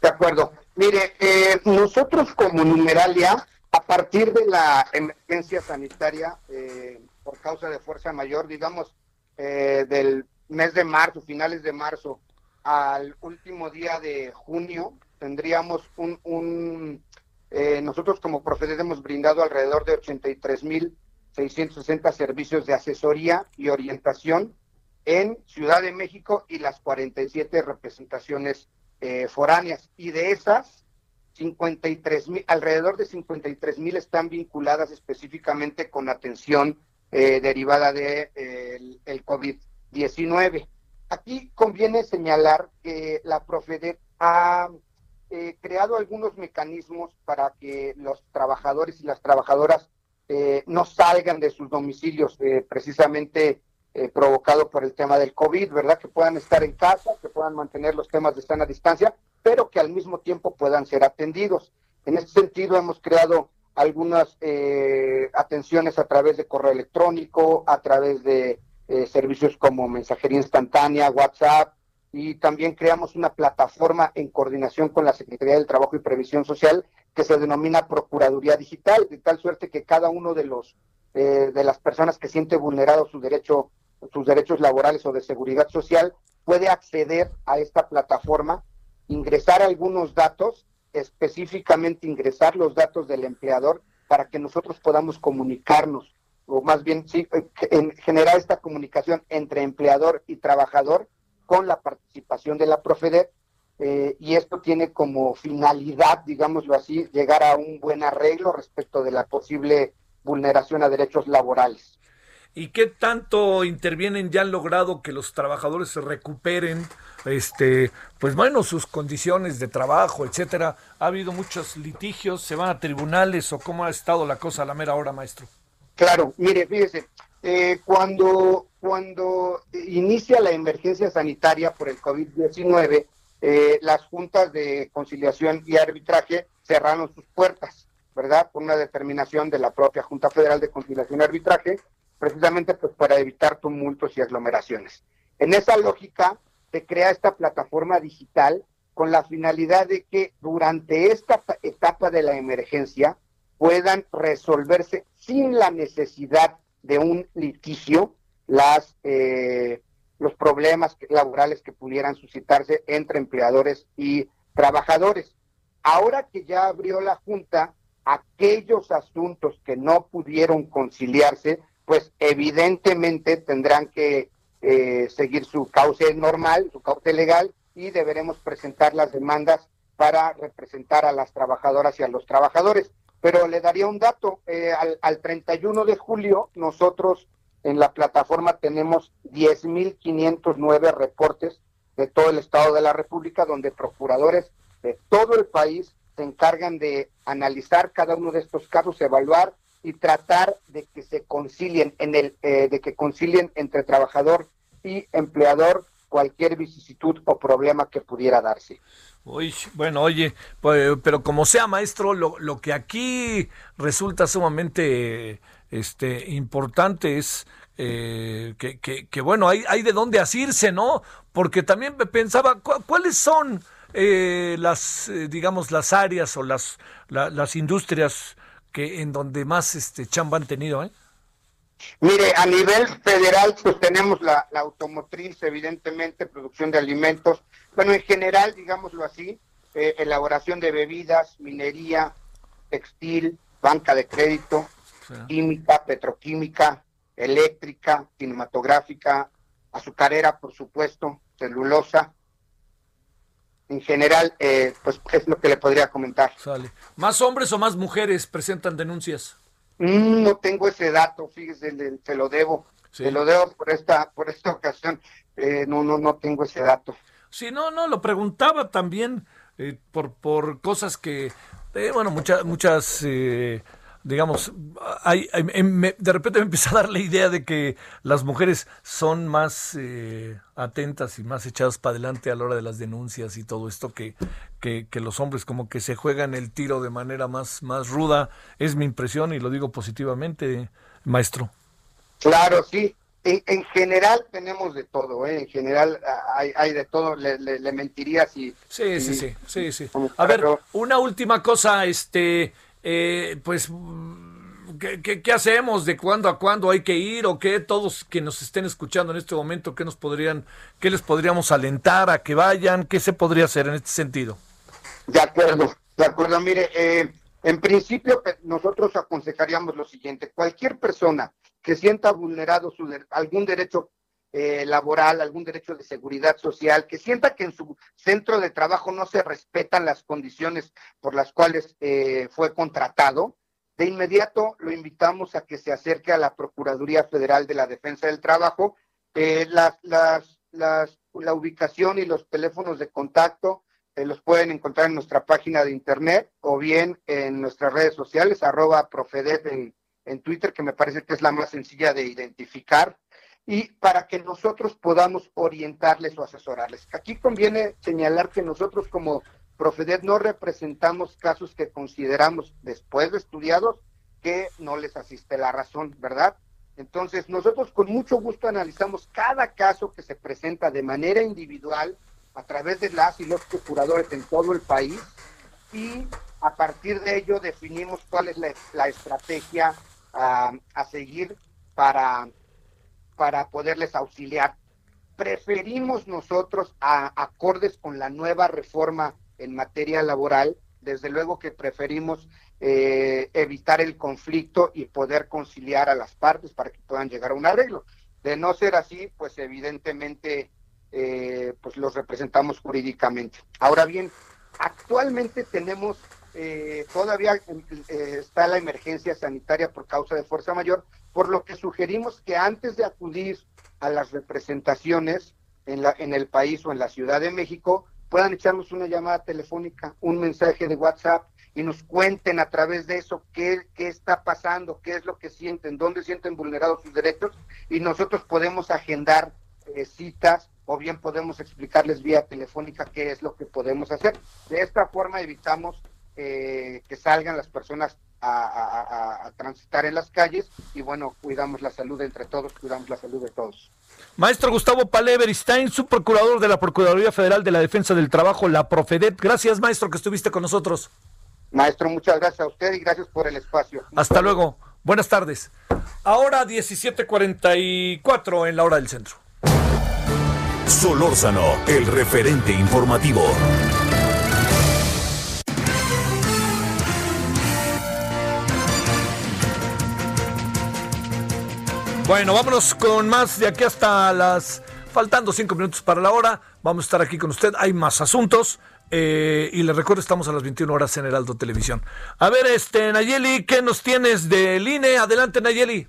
De acuerdo. Mire, eh, nosotros como Numeralia, a partir de la emergencia sanitaria eh, por causa de fuerza mayor, digamos, eh, del mes de marzo, finales de marzo, al último día de junio, tendríamos un, un eh, nosotros como Profedet hemos brindado alrededor de 83.660 servicios de asesoría y orientación en Ciudad de México y las 47 representaciones eh, foráneas. Y de esas, 53 mil, alrededor de 53 mil están vinculadas específicamente con atención eh, derivada de eh, el, el COVID-19. Aquí conviene señalar que la Profedet ha eh, creado algunos mecanismos para que los trabajadores y las trabajadoras eh, no salgan de sus domicilios, precisamente provocado por el tema del COVID, ¿verdad? Que puedan estar en casa, que puedan mantener los temas de sana distancia, pero que al mismo tiempo puedan ser atendidos. En este sentido, hemos creado algunas eh, atenciones a través de correo electrónico, a través de eh, servicios como mensajería instantánea, WhatsApp, y también creamos una plataforma en coordinación con la Secretaría del Trabajo y Previsión Social que se denomina Procuraduría Digital, de tal suerte que cada uno de los eh, de las personas que siente vulnerado su derecho, sus derechos laborales o de seguridad social puede acceder a esta plataforma, ingresar algunos datos, específicamente ingresar los datos del empleador para que nosotros podamos comunicarnos, o más bien sí, en generar esta comunicación entre empleador y trabajador con la participación de la Profedet eh, y esto tiene como finalidad, digámoslo así, llegar a un buen arreglo respecto de la posible vulneración a derechos laborales. ¿Y qué tanto intervienen? ¿Ya han logrado que los trabajadores se recuperen, este, pues bueno, sus condiciones de trabajo, etcétera? ¿Ha habido muchos litigios? ¿Se van a tribunales o cómo ha estado la cosa a la mera hora, maestro? Claro, mire, fíjese, eh, cuando, cuando inicia la emergencia sanitaria por el COVID-19, eh, las juntas de conciliación y arbitraje cerraron sus puertas, ¿verdad? Por una determinación de la propia Junta Federal de Conciliación y Arbitraje, precisamente pues para evitar tumultos y aglomeraciones. En esa lógica se crea esta plataforma digital con la finalidad de que durante esta etapa de la emergencia puedan resolverse sin la necesidad de un litigio las eh, los problemas laborales que pudieran suscitarse entre empleadores y trabajadores. Ahora que ya abrió la Junta, aquellos asuntos que no pudieron conciliarse, pues evidentemente tendrán que eh, seguir su cauce normal, su cauce legal, y deberemos presentar las demandas para representar a las trabajadoras y a los trabajadores. Pero le daría un dato, eh, al, al 31 de julio nosotros en la plataforma tenemos 10.509 reportes de todo el Estado de la República, donde procuradores de todo el país se encargan de analizar cada uno de estos casos, evaluar y tratar de que se concilien en el, eh, de que concilien entre trabajador y empleador cualquier vicisitud o problema que pudiera darse. Uy, bueno, oye, pues, pero como sea, maestro, lo, lo que aquí resulta sumamente este, importante es eh, que, que, bueno, hay, hay de dónde asirse, ¿no? Porque también pensaba, ¿cuáles son eh, las, eh, digamos, las áreas o las, las industrias que en donde más este chamba han tenido, eh? Mire, a nivel federal, pues tenemos la, la automotriz, evidentemente, producción de alimentos, bueno, en general, digámoslo así, elaboración de bebidas, minería, textil, banca de crédito, química, petroquímica, eléctrica, cinematográfica, azucarera, por supuesto, celulosa. En general, eh, pues es lo que le podría comentar. Sale. ¿Más hombres o más mujeres presentan denuncias? Mm, no tengo ese dato, fíjese, se lo debo. Se lo debo por esta, por esta ocasión. Eh, no, no, no tengo ese dato. Sí, no, no, lo preguntaba también eh, por, por cosas que, bueno, muchas, muchas digamos, hay, de repente me empieza a dar la idea de que las mujeres son más eh, atentas y más echadas para adelante a la hora de las denuncias y todo esto que, que, los hombres como que se juegan el tiro de manera más, más ruda. Es mi impresión y lo digo positivamente, maestro. Claro, sí. En, general tenemos de todo, ¿eh? en general hay, hay de todo, le, le, mentiría si... Sí, sí, sí, sí, sí. A ver, una última cosa, este eh, pues, ¿qué, ¿qué, hacemos? ¿De cuándo a cuándo hay que ir? ¿O qué? Todos que nos estén escuchando en este momento, ¿qué, nos podrían, qué les podríamos alentar a que vayan? ¿Qué se podría hacer en este sentido? De acuerdo, de acuerdo. Mire, eh, en principio nosotros aconsejaríamos lo siguiente. Cualquier persona que sienta vulnerado su algún derecho eh, laboral, algún derecho de seguridad social, que sienta que en su centro de trabajo no se respetan las condiciones por las cuales eh, fue contratado, de inmediato lo invitamos a que se acerque a la Procuraduría Federal de la Defensa del Trabajo. Eh, las, la ubicación y los teléfonos de contacto los pueden encontrar en nuestra página de internet o bien en nuestras redes sociales, arroba Profedet en, en Twitter, que me parece que es la más sencilla de identificar y para que nosotros podamos orientarles o asesorarles. Aquí conviene señalar que nosotros como Profedet no representamos casos que consideramos después de estudiados que no les asiste la razón, ¿verdad? Entonces, nosotros con mucho gusto analizamos cada caso que se presenta de manera individual a través de las y los procuradores en todo el país y a partir de ello definimos cuál es la, estrategia a, a seguir para, para poderles auxiliar. Preferimos nosotros, a, acordes con la nueva reforma en materia laboral, desde luego que preferimos eh, evitar el conflicto y poder conciliar a las partes para que puedan llegar a un arreglo. De no ser así, pues evidentemente eh, pues los representamos jurídicamente. Ahora bien, actualmente tenemos eh, todavía está la emergencia sanitaria por causa de fuerza mayor, por lo que sugerimos que antes de acudir a las representaciones en, la, en el país o en la Ciudad de México, puedan echarnos una llamada telefónica, un mensaje de WhatsApp y nos cuenten a través de eso qué, qué está pasando, qué es lo que sienten, dónde sienten vulnerados sus derechos y nosotros podemos agendar eh, citas o bien podemos explicarles vía telefónica qué es lo que podemos hacer. De esta forma evitamos eh, que salgan las personas a, transitar en las calles y bueno, cuidamos la salud entre todos, cuidamos la salud de todos. Maestro Gustavo Paleveristain, subprocurador de la Procuraduría Federal de la Defensa del Trabajo, la Profedet. Gracias, maestro, que estuviste con nosotros. Maestro, muchas gracias a usted y gracias por el espacio. Hasta luego. Buenas tardes. Ahora 17:44 en la hora del centro. Solórzano, el referente informativo. Bueno, vámonos con más de aquí hasta las... Faltando cinco minutos para la hora, vamos a estar aquí con usted. Hay más asuntos. Eh, y le recuerdo, estamos a las 21 horas en Heraldo Televisión. A ver, este, Nayeli, ¿qué nos tienes del INE? Adelante, Nayeli.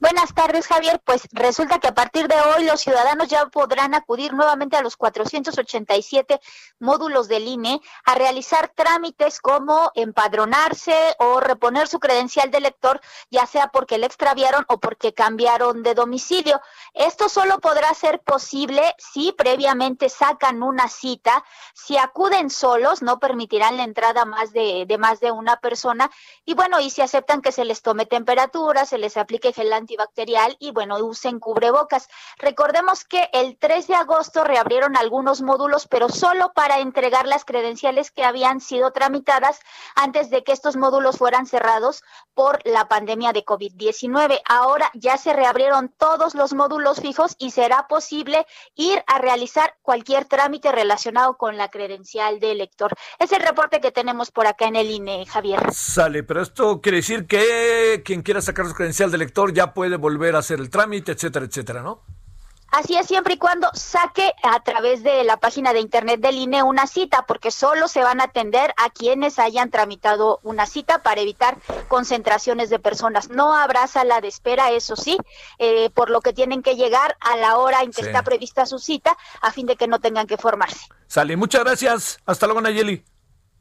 Buenas tardes, Javier. Pues resulta que a partir de hoy los ciudadanos ya podrán acudir nuevamente a los 487 módulos del INE a realizar trámites como empadronarse o reponer su credencial de elector, ya sea porque le extraviaron o porque cambiaron de domicilio. Esto solo podrá ser posible si previamente sacan una cita. Si acuden solos, no permitirán la entrada más de, de más de una persona. Y bueno, y si aceptan que se les tome temperatura, se les aplique gel antibacterial y bueno, usen cubrebocas. Recordemos que el 3 de agosto reabrieron algunos módulos, pero solo para entregar las credenciales que habían sido tramitadas antes de que estos módulos fueran cerrados por la pandemia de COVID-19. Ahora ya se reabrieron todos los módulos fijos y será posible ir a realizar cualquier trámite relacionado con la credencial de elector. Es el reporte que tenemos por acá en el INE, Javier. Sale, pero esto quiere decir que quien quiera sacar su credencial de elector ya puede volver a hacer el trámite, etcétera, etcétera, ¿no? Así es, siempre y cuando saque a través de la página de internet del INE una cita, porque solo se van a atender a quienes hayan tramitado una cita para evitar concentraciones de personas. No habrá sala de espera, eso sí, eh, por lo que tienen que llegar a la hora en que está prevista su cita, a fin de que no tengan que formarse. Sale, muchas gracias. Hasta luego, Nayeli.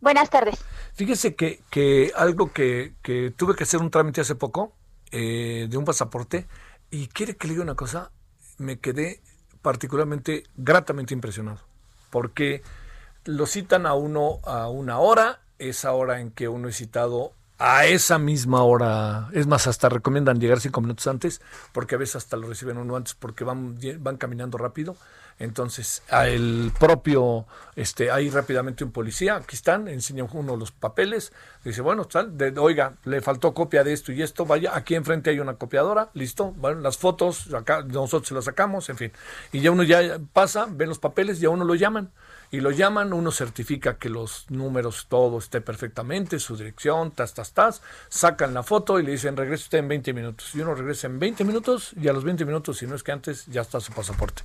Buenas tardes. Fíjese que, que algo que, que tuve que hacer un trámite hace poco, eh, de un pasaporte y quiere que le diga una cosa, me quedé particularmente gratamente impresionado porque lo citan a uno a una hora, esa hora en que uno es citado a esa misma hora, es más, hasta recomiendan llegar cinco minutos antes, porque a veces hasta lo reciben uno antes porque van, van caminando rápido. Entonces, a el propio, este, ahí rápidamente un policía, aquí están, enseña uno los papeles, dice, bueno, oiga, le faltó copia de esto y esto, vaya, aquí enfrente hay una copiadora, listo, bueno, las fotos, acá nosotros se las sacamos, en fin. Y ya uno ya pasa, ven los papeles, ya uno lo llaman. Y lo llaman, uno certifica que los números, todo esté perfectamente, su dirección, tas, tas, tas, sacan la foto y le dicen, regrese usted en 20 minutos. Y uno regresa en 20 minutos y a los 20 minutos, si no es que antes, ya está su pasaporte.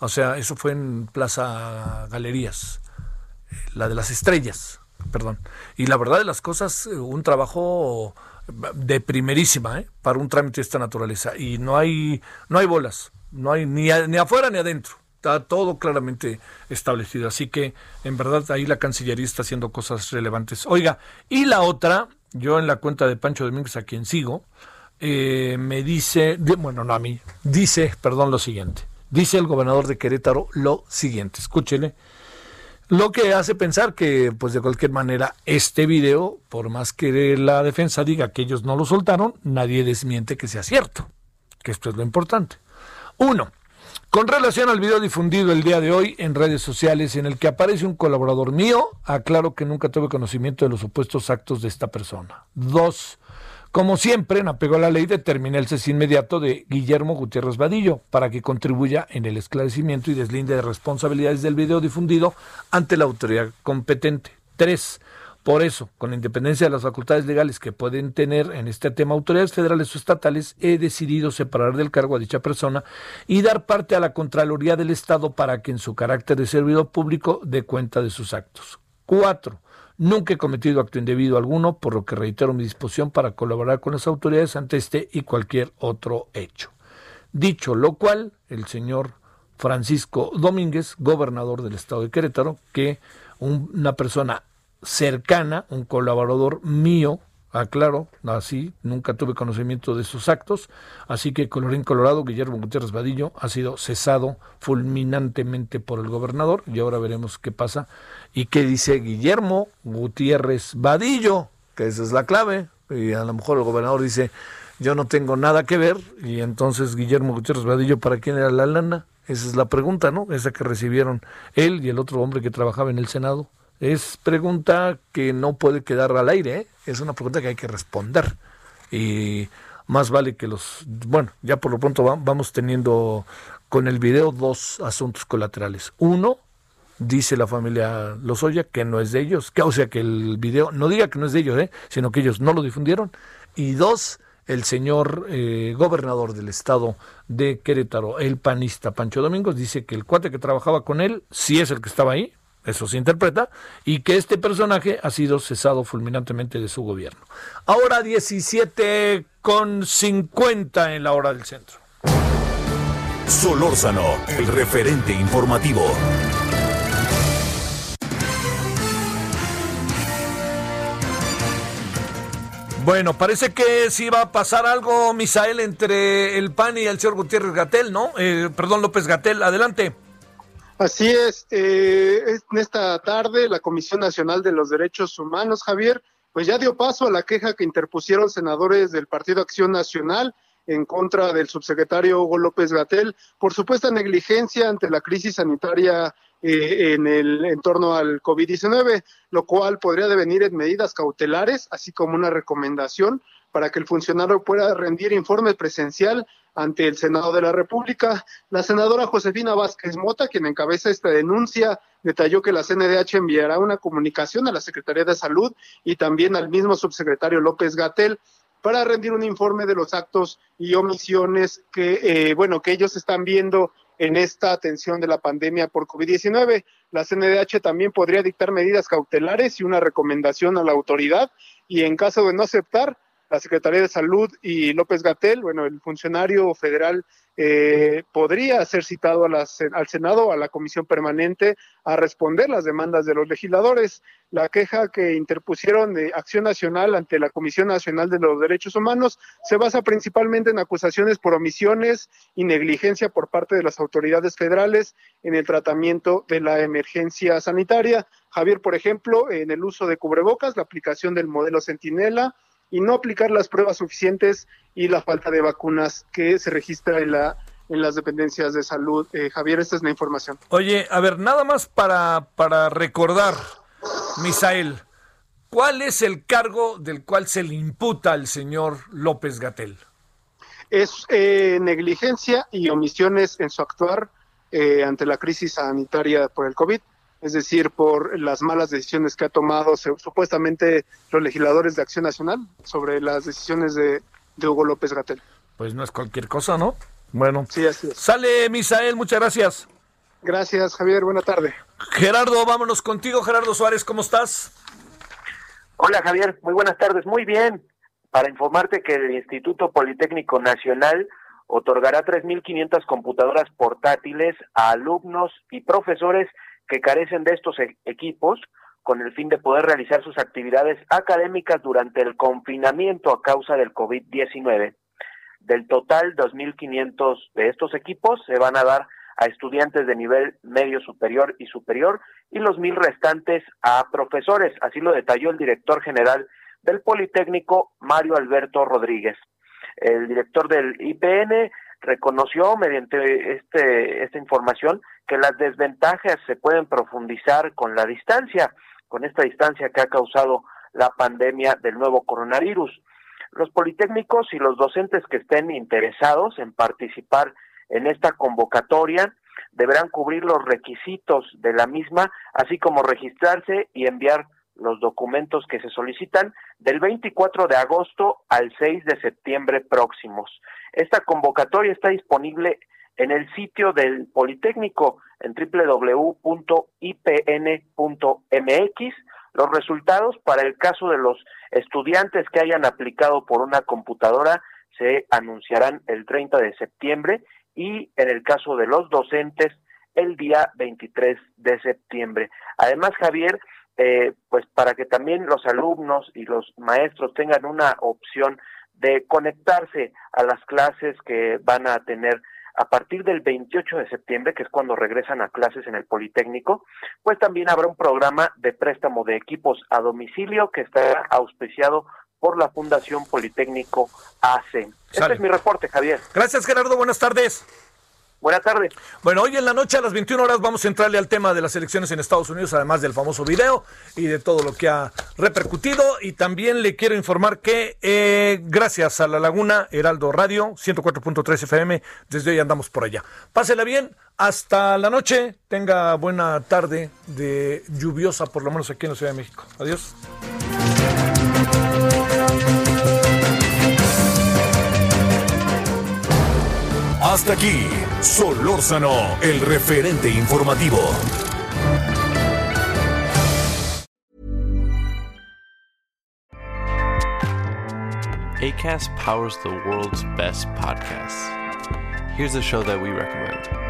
O sea, eso fue en Plaza Galerías, la de las estrellas, perdón. Y la verdad de las cosas, un trabajo de primerísima, ¿eh? para un trámite de esta naturaleza. Y no hay, no hay bolas, no hay ni, ni afuera ni adentro. Está todo claramente establecido. Así que, en verdad, ahí la Cancillería está haciendo cosas relevantes. Oiga, y la otra, yo en la cuenta de Pancho Domínguez, a quien sigo, eh, me dice, bueno, no a mí, dice, perdón, lo siguiente. Dice el gobernador de Querétaro lo siguiente, escúchele. Lo que hace pensar que, pues de cualquier manera, este video, por más que la defensa diga que ellos no lo soltaron, nadie desmiente que sea cierto. que esto es lo importante. Uno, con relación al video difundido el día de hoy en redes sociales en el que aparece un colaborador mío, aclaro que nunca tuve conocimiento de los supuestos actos de esta persona. Dos, como siempre, en apego a la ley, determiné el cese inmediato de Guillermo Gutiérrez Vadillo para que contribuya en el esclarecimiento y deslinde de responsabilidades del video difundido ante la autoridad competente. Tres, por eso, con independencia de las facultades legales que pueden tener en este tema autoridades federales o estatales, he decidido separar del cargo a dicha persona y dar parte a la Contraloría del Estado para que en su carácter de servidor público dé cuenta de sus actos. Cuatro, Nunca he cometido acto indebido alguno, por lo que reitero mi disposición para colaborar con las autoridades ante este y cualquier otro hecho. Dicho lo cual, el señor Francisco Domínguez, gobernador del estado de Querétaro, que una persona cercana, un colaborador mío, Aclaro, así, nunca tuve conocimiento de sus actos, así que colorín colorado, Guillermo Gutiérrez Vadillo ha sido cesado fulminantemente por el gobernador y ahora veremos qué pasa y qué dice Guillermo Gutiérrez Vadillo, que esa es la clave, y a lo mejor el gobernador dice, yo no tengo nada que ver, y entonces Guillermo Gutiérrez Vadillo, ¿para quién era la lana? Esa es la pregunta, ¿no? Esa que recibieron él y el otro hombre que trabajaba en el Senado. Es pregunta que no puede quedar al aire, ¿eh? es una pregunta que hay que responder. Y más vale que los, bueno, ya por lo pronto vamos teniendo con el video dos asuntos colaterales. Uno, dice la familia Lozoya que no es de ellos, que, o sea que el video no diga que no es de ellos, ¿eh? sino que ellos no lo difundieron. Y dos, el señor eh, gobernador del estado de Querétaro, el panista Pancho Domingos, dice que el cuate que trabajaba con él sí es el que estaba ahí, eso se interpreta, y que este personaje ha sido cesado fulminantemente de su gobierno. Ahora 17 con 50 en la hora del centro. Solórzano, el referente informativo. Bueno, parece que sí va a pasar algo, Misael, entre el PAN y el señor Gutiérrez Gatel, ¿no? Eh, perdón, López Gatel, adelante. Así es, eh, en esta tarde la Comisión Nacional de los Derechos Humanos, Javier, pues ya dio paso a la queja que interpusieron senadores del Partido Acción Nacional en contra del subsecretario Hugo López Gatel por supuesta negligencia ante la crisis sanitaria eh, en el entorno al COVID-19, lo cual podría devenir en medidas cautelares, así como una recomendación para que el funcionario pueda rendir informe presencial ante el Senado de la República. La senadora Josefina Vázquez Mota, quien encabeza esta denuncia, detalló que la CNDH enviará una comunicación a la Secretaría de Salud y también al mismo subsecretario López Gatel para rendir un informe de los actos y omisiones que, eh, bueno, que ellos están viendo en esta atención de la pandemia por COVID-19. La CNDH también podría dictar medidas cautelares y una recomendación a la autoridad y en caso de no aceptar, la Secretaría de Salud y López Gatel, bueno, el funcionario federal eh, podría ser citado al Senado, a la Comisión Permanente, a responder las demandas de los legisladores. La queja que interpusieron de Acción Nacional ante la Comisión Nacional de los Derechos Humanos se basa principalmente en acusaciones por omisiones y negligencia por parte de las autoridades federales en el tratamiento de la emergencia sanitaria. Javier, por ejemplo, en el uso de cubrebocas, la aplicación del modelo Centinela, y no aplicar las pruebas suficientes y la falta de vacunas que se registra en la en las dependencias de salud. Eh, Javier, esta es la información. Oye, a ver, nada más para, para recordar, Misael, ¿cuál es el cargo del cual se le imputa al señor López Gatel? Es eh, negligencia y omisiones en su actuar eh, ante la crisis sanitaria por el COVID es decir, por las malas decisiones que ha tomado supuestamente los legisladores de Acción Nacional sobre las decisiones de, Hugo López Gatel. Pues no es cualquier cosa, ¿no? Bueno. Sí, así es. Sale, Misael, muchas gracias. Gracias, Javier, buena tarde. Gerardo, vámonos contigo, Gerardo Suárez, ¿cómo estás? Hola, Javier, muy buenas tardes, muy bien. Para informarte que el Instituto Politécnico Nacional otorgará 3.500 computadoras portátiles a alumnos y profesores que carecen de estos e-, equipos con el fin de poder realizar sus actividades académicas durante el confinamiento a causa del COVID-19. Del total, 2.500 de estos equipos se van a dar a estudiantes de nivel medio superior y superior y los mil restantes a profesores. Así lo detalló el director general del Politécnico, Mario Alberto Rodríguez. El director del IPN reconoció mediante este, esta información que las desventajas se pueden profundizar con la distancia, con esta distancia que ha causado la pandemia del nuevo coronavirus. Los politécnicos y los docentes que estén interesados en participar en esta convocatoria deberán cubrir los requisitos de la misma, así como registrarse y enviar los documentos que se solicitan del 24 de agosto al 6 de septiembre próximos. Esta convocatoria está disponible en el sitio del Politécnico en www.ipn.mx. Los resultados para el caso de los estudiantes que hayan aplicado por una computadora se anunciarán el 30 de septiembre y en el caso de los docentes el día 23 de septiembre. Además, Javier, eh, pues para que también los alumnos y los maestros tengan una opción de conectarse a las clases que van a tener a partir del 28 de septiembre, que es cuando regresan a clases en el Politécnico, pues también habrá un programa de préstamo de equipos a domicilio que estará auspiciado por la Fundación Politécnico AC. Este es mi reporte, Javier. Gracias, Gerardo. Buenas tardes. Buenas tardes. Bueno, hoy en la noche a las 21 horas vamos a entrarle al tema de las elecciones en Estados Unidos, además del famoso video y de todo lo que ha repercutido. Y también le quiero informar que eh, gracias a La Laguna, Heraldo Radio, 104.3 FM, desde hoy andamos por allá. Pásela bien, hasta la noche, tenga buena tarde de lluviosa, por lo menos aquí en la Ciudad de México. Adiós. Hasta aquí, Solórzano, el referente informativo. ACAST powers the world's best podcasts. Here's a show that we recommend.